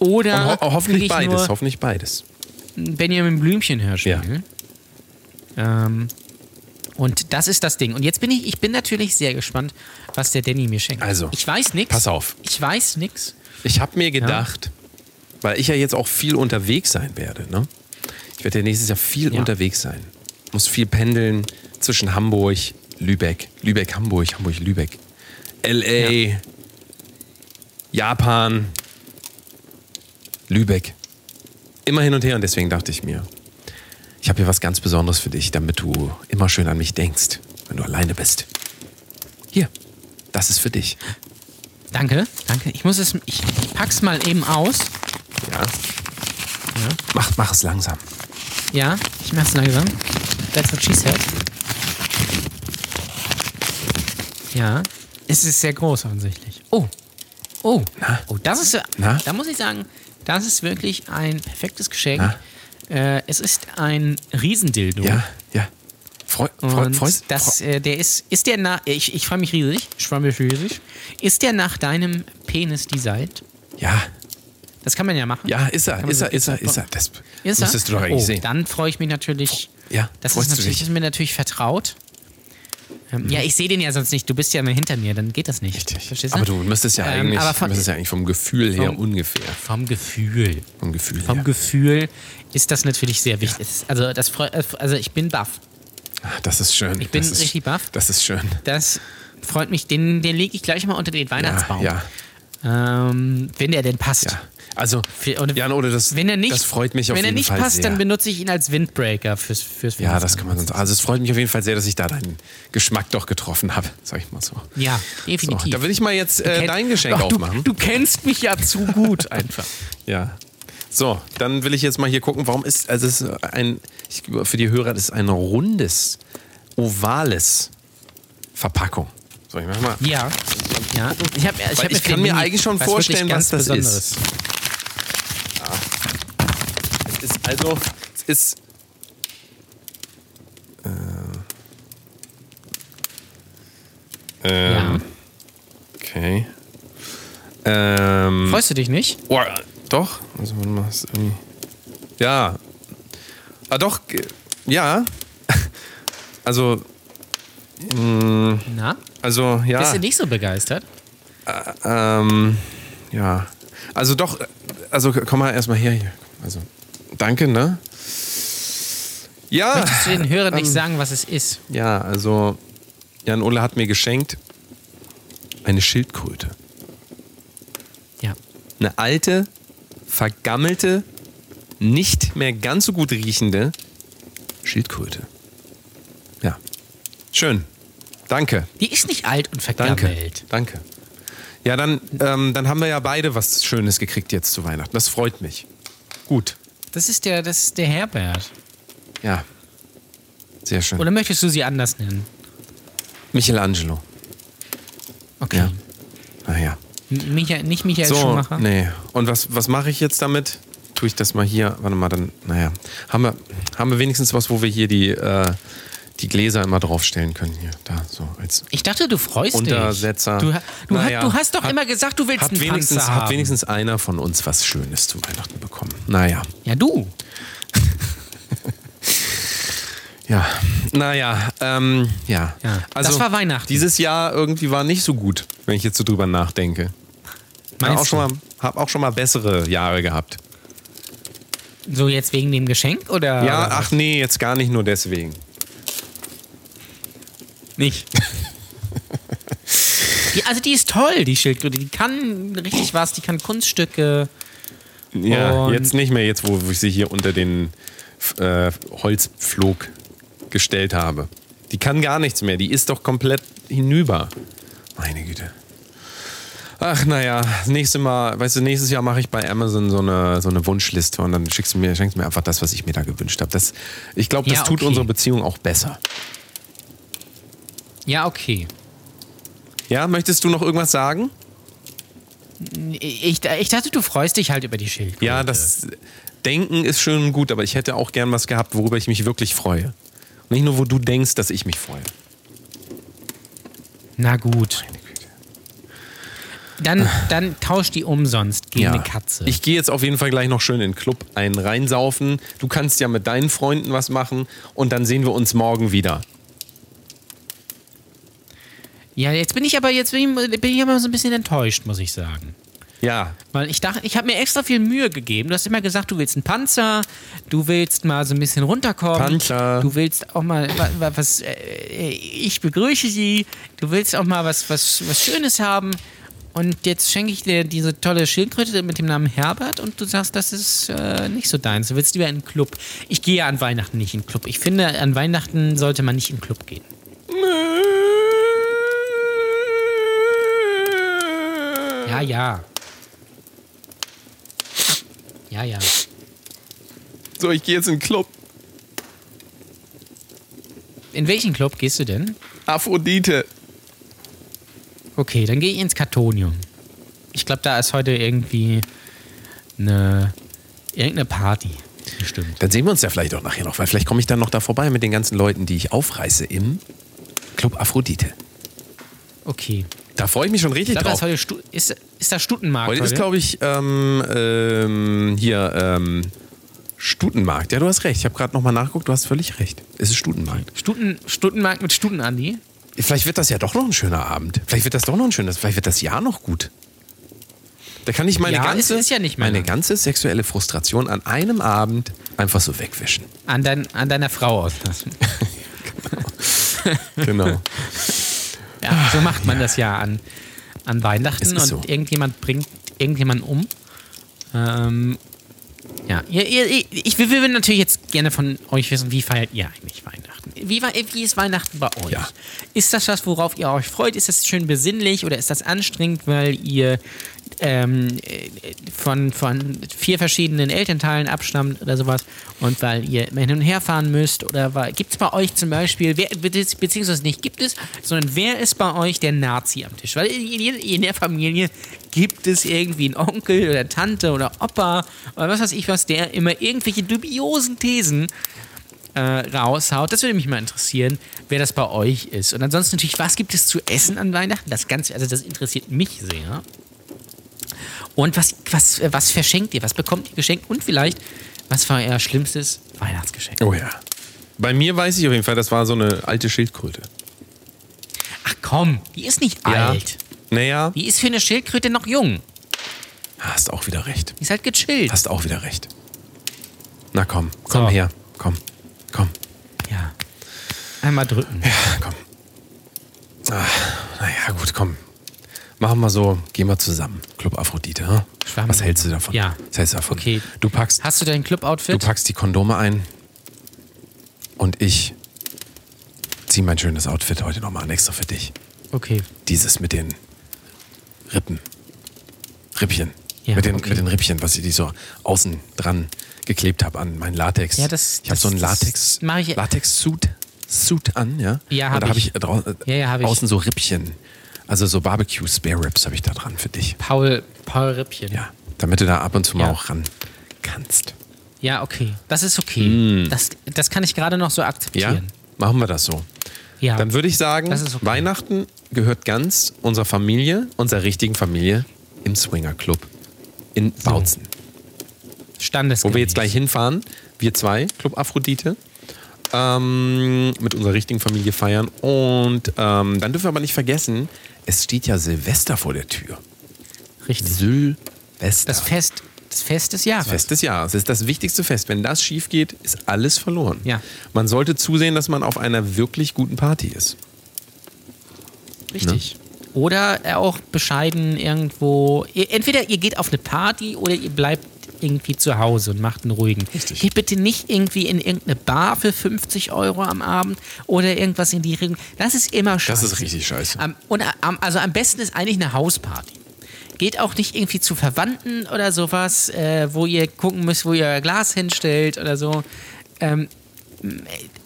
oder ho hoffentlich beides, hoffentlich beides. Benjamin Blümchen Hörspiel. Ja. Ähm, und das ist das Ding. Und jetzt bin ich, ich bin natürlich sehr gespannt, was der Danny mir schenkt. Also, ich weiß nichts. pass auf. Ich weiß nichts. Ich habe mir gedacht, weil ich ja jetzt auch viel unterwegs sein werde, ne? Ich werde ja nächstes Jahr viel Ja. unterwegs sein. Muss viel pendeln zwischen Hamburg Lübeck, Lübeck, Hamburg, Hamburg, Lübeck. LA, Japan, Lübeck. Immer hin und her und deswegen dachte ich mir, ich habe hier was ganz Besonderes für dich, damit du immer schön an mich denkst, wenn du alleine bist. Hier, das ist für dich. Danke, danke. Ich muss es, ich pack's mal eben aus. Ja. Mach, mach es langsam. Ja, ich mach's langsam. That's what she said. Ja, es ist sehr groß offensichtlich. Oh, oh, Na? oh, das ist, Na? da muss ich sagen, das ist wirklich ein perfektes Geschenk. Na? Äh, es ist ein Riesendildo. Ja, ja. Freu, freu, freust, das, äh, der ist, ist der nach, ich, ich freue mich riesig, ich freue mich riesig. Ist der nach deinem Penis designt? Ja, Das kann man ja machen. ja, ist er, ist er, ist er, ist er. Das Ist er? du doch eigentlich oh, sehen. Dann freue ich mich natürlich. Ja, das ist, natürlich, ist mir natürlich vertraut. Ja, ich sehe den ja sonst nicht. Du bist ja immer hinter mir, dann geht das nicht. Richtig. Verstehst Aber du müsstest ja, Ähm, eigentlich, aber von- müsstest ja eigentlich vom Gefühl her vom- ungefähr. Vom Gefühl. Vom Gefühl Vom her. Gefühl ist das natürlich sehr wichtig. Also, das freu, also ich bin baff. Ah, Das ist schön. Ich bin das richtig baff. Das ist schön. Das freut mich. Den, den lege ich gleich mal unter den Weihnachtsbaum. Ja, Ähm, wenn der denn passt. ja. Also, Jan, oder das, wenn er nicht, das freut mich auf wenn jeden er nicht Fall passt, sehr. dann benutze ich ihn als Windbreaker fürs, fürs ja, das kann man sonst. Also, es freut mich auf jeden Fall sehr, dass ich da deinen Geschmack doch getroffen habe, sag ich mal so. Ja, definitiv. So, da will ich mal jetzt äh, dein Geschenk Ach, aufmachen. Du, du kennst mich ja zu gut einfach. Ja. So, dann will ich jetzt mal hier gucken, warum ist, also es ist ein, ich, für die Hörer, das ist ein rundes, ovales Verpackung. So, ich mach mal. Ja. Ja. Ich, hab, ich, ich kann mir eigentlich schon vorstellen, was das ganz ist. Es also, es ist. Äh, ähm, Ja. Okay. Ähm, Freust du dich nicht? Oh, doch. Also, warte mal, ist irgendwie. Ja. Ah, doch. Ja. Also, Na? also, ja. Bist du nicht so begeistert? Ähm, ja. Also doch, also komm mal erstmal her hier. Also, danke, ne? Ja. Möchtest du den Hörern nicht ähm, sagen, was es ist? Ja, also Jan Ole hat mir geschenkt eine Schildkröte. Ja. Eine alte, vergammelte, nicht mehr ganz so gut riechende Schildkröte. Ja. Schön. Danke. Die ist nicht alt und Danke. vergammelt. Danke. Ja, dann, ähm, dann haben wir ja beide was Schönes gekriegt jetzt zu Weihnachten. Das freut mich. Gut. Das ist der, das ist der Herbert. Ja. Sehr schön. Oder möchtest du sie anders nennen? Michelangelo. Okay. Ja. Naja. M- Michael, nicht Michael So, Schumacher? nee. Und was, was mache ich jetzt damit? Tue ich das mal hier? Warte mal, dann, naja. Haben wir, haben wir wenigstens was, wo wir hier die, äh, die Gläser immer draufstellen können? Hier, da, so als Ich dachte, du freust Untersetzer. dich. Du, du, Naja, ha- du hast doch hat- immer gesagt, du willst hat einen wenigstens, Panzer hat haben. wenigstens einer von uns was Schönes zu Weihnachten bekommen. Naja. Ja, du. Ja, naja, ähm, ja. Ja, Also, das war Weihnachten. Dieses Jahr irgendwie war nicht so gut, wenn ich jetzt so drüber nachdenke. Ich Meinst habe auch, schon mal- hab auch schon mal bessere Jahre gehabt. So jetzt wegen dem Geschenk oder? Ja, oder ach nee, jetzt gar nicht nur deswegen. Nicht. die, also die ist toll, die Schildkröte. Die kann richtig was. Die kann Kunststücke. Ja, jetzt nicht mehr, jetzt wo ich sie hier unter den äh, Holzpflog gestellt habe. Die kann gar nichts mehr, die ist doch komplett hinüber. Meine Güte. Ach, naja, das nächste Mal, weißt du, nächstes Jahr mache ich bei Amazon so eine, so eine Wunschliste und dann schickst du mir, schenkst du mir einfach das, was ich mir da gewünscht habe. Das, ich glaube, das Ja, tut okay. unsere Beziehung auch besser. Ja, okay. Ja, möchtest du noch irgendwas sagen? Ich, ich dachte, du freust dich halt über die Schildkröte. Ja, das Denken ist schön und gut, aber ich hätte auch gern was gehabt, worüber ich mich wirklich freue. Nicht nur, wo du denkst, dass ich mich freue. Na gut. Dann, dann tausch die umsonst gegen eine Katze. Ich gehe jetzt auf jeden Fall gleich noch schön in den Club einen reinsaufen. Du kannst ja mit deinen Freunden was machen und dann sehen wir uns morgen wieder. Ja, jetzt bin ich aber jetzt bin ich, bin ich aber so ein bisschen enttäuscht, muss ich sagen. Ja. Weil ich dachte, ich habe mir extra viel Mühe gegeben. Du hast immer gesagt, du willst einen Panzer, du willst mal so ein bisschen runterkommen. Panzer. Du willst auch mal wa- wa- was, äh, ich begrüße sie. Du willst auch mal was, was, was Schönes haben. Und jetzt schenke ich dir diese tolle Schildkröte mit dem Namen Herbert und du sagst, das ist äh, nicht so deins. Du willst lieber in einen Club. Ich gehe an Weihnachten nicht in den Club. Ich finde, an Weihnachten sollte man nicht in den Club gehen. Ja, ja. Ja, ja. So, ich gehe jetzt in den Club. In welchen Club gehst du denn? Aphrodite. Okay, dann gehe ich ins Kartonium. Ich glaube, da ist heute irgendwie eine irgendeine Party. Bestimmt. Dann sehen wir uns ja vielleicht auch nachher noch, weil vielleicht komme ich dann noch da vorbei mit den ganzen Leuten, die ich aufreiße im Club Aphrodite. Okay. Da freue ich mich schon Ich richtig glaube, das ist drauf. heute ist, ist das Stutenmarkt. Heute ist, glaube ich, ähm, ähm, hier, ähm, Stutenmarkt. Ja, du hast recht. Ich habe gerade nochmal nachgeguckt. Du hast völlig recht. Es ist Stutenmarkt. Stuten, Stutenmarkt mit Stutenandi. Vielleicht wird das ja doch noch ein schöner Abend. Vielleicht wird das doch noch ein schönes. Vielleicht wird das Jahr noch gut. Da kann ich meine Ja, ganze, es ist ja meine ganze sexuelle Frustration an einem Abend einfach so wegwischen. An, dein, an deiner Frau auslassen. Genau. Ja, so macht man das ja an, an Weihnachten und so. irgendjemand bringt irgendjemanden um. Ähm, ja, ihr, ich will, will natürlich jetzt gerne von euch wissen, wie feiert ihr eigentlich Weihnachten? Wie, war- wie ist Weihnachten bei euch? Ja. Ist das was, worauf ihr euch freut? Ist das schön besinnlich oder ist das anstrengend, weil ihr ähm, äh, von, von vier verschiedenen Elternteilen abstammt oder sowas und weil ihr immer hin und her fahren müsst? Oder gibt es bei euch zum Beispiel, wer, be- beziehungsweise nicht gibt es, sondern wer ist bei euch der Nazi am Tisch? Weil in, in, in der Familie gibt es irgendwie einen Onkel oder Tante oder Opa oder was weiß ich was, der immer irgendwelche dubiosen Thesen äh, raushaut. Das würde mich mal interessieren, wer das bei euch ist. Und ansonsten natürlich, was gibt es zu essen an Weihnachten? Das Ganze, also das interessiert mich sehr. Und was, was, was verschenkt ihr? Was bekommt ihr geschenkt? Und vielleicht, was war euer schlimmstes Weihnachtsgeschenk? Oh ja. Bei mir weiß ich auf jeden Fall, das war so eine alte Schildkröte. Ach komm, die ist nicht alt. Naja, Die ist für eine Schildkröte noch jung. hast auch wieder recht. Die ist halt gechillt. Hast auch wieder recht. Na komm, komm So. her. Komm, komm. Ja. Einmal drücken. Ja, komm. Ah, naja, gut, komm. Machen wir so, gehen wir zusammen. Club Aphrodite, hm? Schwamm- Was hältst du davon? Ja. Was hältst du davon? Okay. Du packst, Hast du dein du Club-Outfit? packst die Kondome ein und ich zieh mein schönes Outfit heute nochmal an, extra für dich. Okay. Dieses mit den Rippen. Rippchen. Ja, mit, den, okay. mit den Rippchen, was die so außen dran geklebt habe an meinen Latex. Ja, das- ich habe so einen Latex, ich- Latex-Suit Suit an, ja. Ja, Und hab da habe ich. ich, äh, Ja, ja, hab ich. außen so Rippchen. Also so Barbecue Spare Ribs habe ich da dran für dich. Paul, Paul Rippchen. Ja. Damit du da ab und zu mal Ja. auch ran kannst. Ja, okay. Das ist okay. Mm. Das, das kann ich gerade noch so Ja? akzeptieren. Machen wir das so. Ja. Dann würde ich sagen, okay. Weihnachten gehört ganz unserer Familie, unserer richtigen Familie, im Swinger Club in Bautzen. Standesgemäß. Wo wir jetzt gleich hinfahren, wir zwei, Club Aphrodite, ähm, mit unserer richtigen Familie feiern. Und ähm, dann dürfen wir aber nicht vergessen, es steht ja Silvester vor der Tür. Richtig. Silvester. Das Fest, das Fest des Jahres. Das Fest des Jahres. Es ist das wichtigste Fest. Wenn das schief geht, ist alles verloren. Ja. Man sollte zusehen, dass man auf einer wirklich guten Party ist. Richtig. Oder auch bescheiden irgendwo. Entweder ihr geht auf eine Party oder ihr bleibt irgendwie zu Hause und macht einen ruhigen. Richtig. Geht bitte nicht irgendwie in irgendeine Bar für 50 Euro am Abend oder irgendwas in die Richtung. Das ist immer scheiße. Das ist richtig scheiße. Am- und am, also am besten ist eigentlich eine Hausparty. Geht auch nicht irgendwie zu Verwandten oder sowas, äh, wo ihr gucken müsst, wo ihr euer Glas hinstellt oder so. Ähm,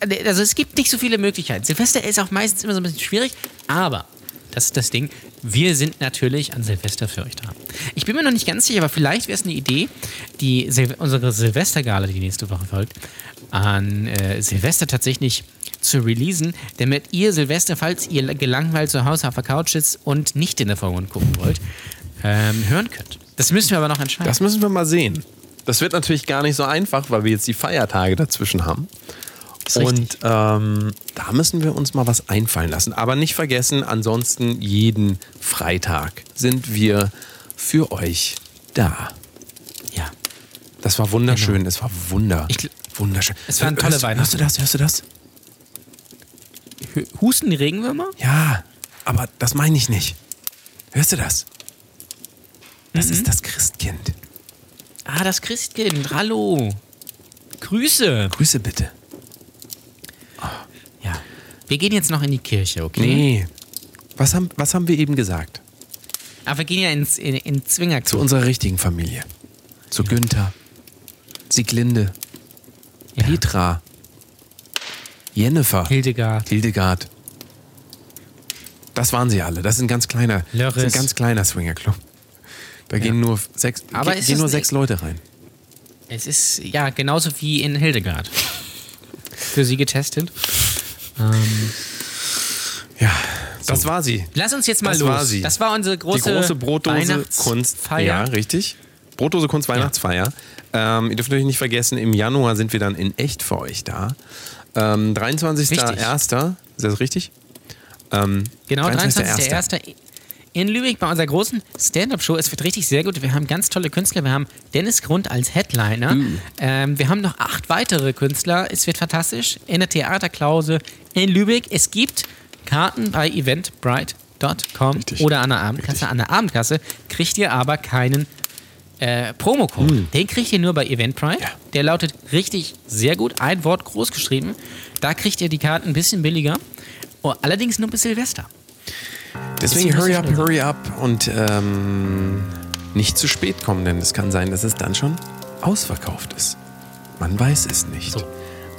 also es gibt nicht so viele Möglichkeiten. Silvester ist auch meistens immer so ein bisschen schwierig, aber das ist das Ding. Wir sind natürlich an Silvester für euch da. Ich bin mir noch nicht ganz sicher, aber vielleicht wäre es eine Idee, die Sil unsere Silvestergala, die nächste Woche folgt, an äh, Silvester tatsächlich zu releasen, damit ihr Silvester, falls ihr gelangweilt zu Hause auf der Couch sitzt und nicht in der Vorgrund gucken wollt, ähm, hören könnt. Das müssen wir aber noch entscheiden. Das müssen wir mal sehen. Das wird natürlich gar nicht so einfach, weil wir jetzt die Feiertage dazwischen haben. Und ähm, da müssen wir uns mal was einfallen lassen. Aber nicht vergessen, ansonsten jeden Freitag sind wir für euch da. Ja. Das war wunderschön. Es war wunder. Ich wunderschön. Es waren tolle hörst, Weihnachten. Hörst du das? Hörst du das? Husten die Regenwürmer? Ja, aber das meine ich nicht. Hörst du das? Das Mhm. ist das Christkind. Ah, das Christkind. Hallo. Grüße. Grüße bitte. Wir gehen jetzt noch in die Kirche, okay? Nee. Was haben, was haben wir eben gesagt? Aber wir gehen ja ins, in, in Zu Zwingerclub. unserer richtigen Familie. Zu Günther, Sieglinde, Ja. Petra, Jennifer, Hildegard. Hildegard. Das waren sie alle. Das ist ein ganz kleiner, das Lörres. ist ein ganz kleiner Swingerclub. Da gehen nur sechs, Aber ge- ist gehen das nur nicht- sechs Leute rein. Es ist ja genauso wie in Hildegard. Für sie getestet. Ähm, Ja, das war sie. lass uns jetzt mal Das los. war sie. Das war unsere große, die große Brotdose Weihnachtsfeier. Kunst. Ja, richtig. Brotdose Kunst Weihnachtsfeier. Ähm, ihr dürft natürlich nicht vergessen, im Januar sind wir dann in echt für euch da. Ähm, 23.01. Ist das richtig? Ähm, Genau, 23.01.. 23.01. in Lübeck bei unserer großen Stand-Up-Show. Es wird richtig sehr gut. Wir haben ganz tolle Künstler. Wir haben Dennis Grund als Headliner. Ähm, wir haben noch acht weitere Künstler. Es wird fantastisch. In der Theaterklause in Lübeck. Es gibt Karten bei eventbrite.com Richtig. oder an der Abendkasse. An der Abendkasse kriegt ihr aber keinen äh, Promocode. Den kriegt ihr nur bei Eventbrite. Ja. Der lautet richtig sehr gut. Ein Wort groß geschrieben. Da kriegt ihr die Karten ein bisschen billiger. Oh, allerdings nur bis Silvester. Deswegen hurry so up, hurry up und ähm, nicht zu spät kommen, denn es kann sein, dass es dann schon ausverkauft ist. Man weiß es nicht. Und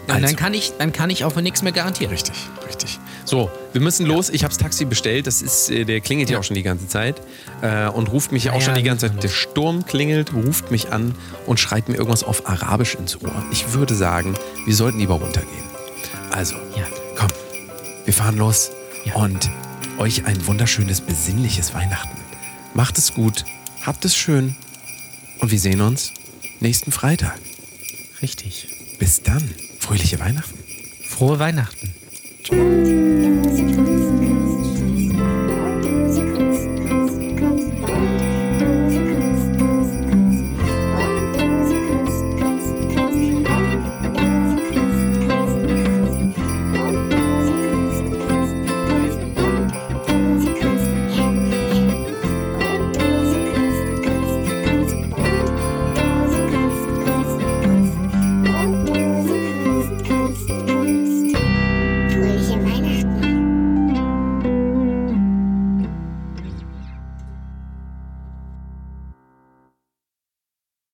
Also. dann, kann ich, dann kann ich auch für nichts mehr garantieren. Richtig, richtig. So, wir müssen los. Ich habe das Taxi bestellt. Das ist, äh, der klingelt ja Ja. auch schon die ganze Zeit äh, und ruft mich ja Ja, auch schon ja, die ganze Zeit. Der Sturm klingelt, ruft mich an und schreit mir irgendwas auf Arabisch ins Ohr. Ich würde sagen, wir sollten lieber runtergehen. Also, Ja. komm, wir fahren los Ja. und euch ein wunderschönes, besinnliches Weihnachten. Macht es gut, habt es schön und wir sehen uns nächsten Freitag. Richtig. Bis dann. Fröhliche Weihnachten. Frohe Weihnachten.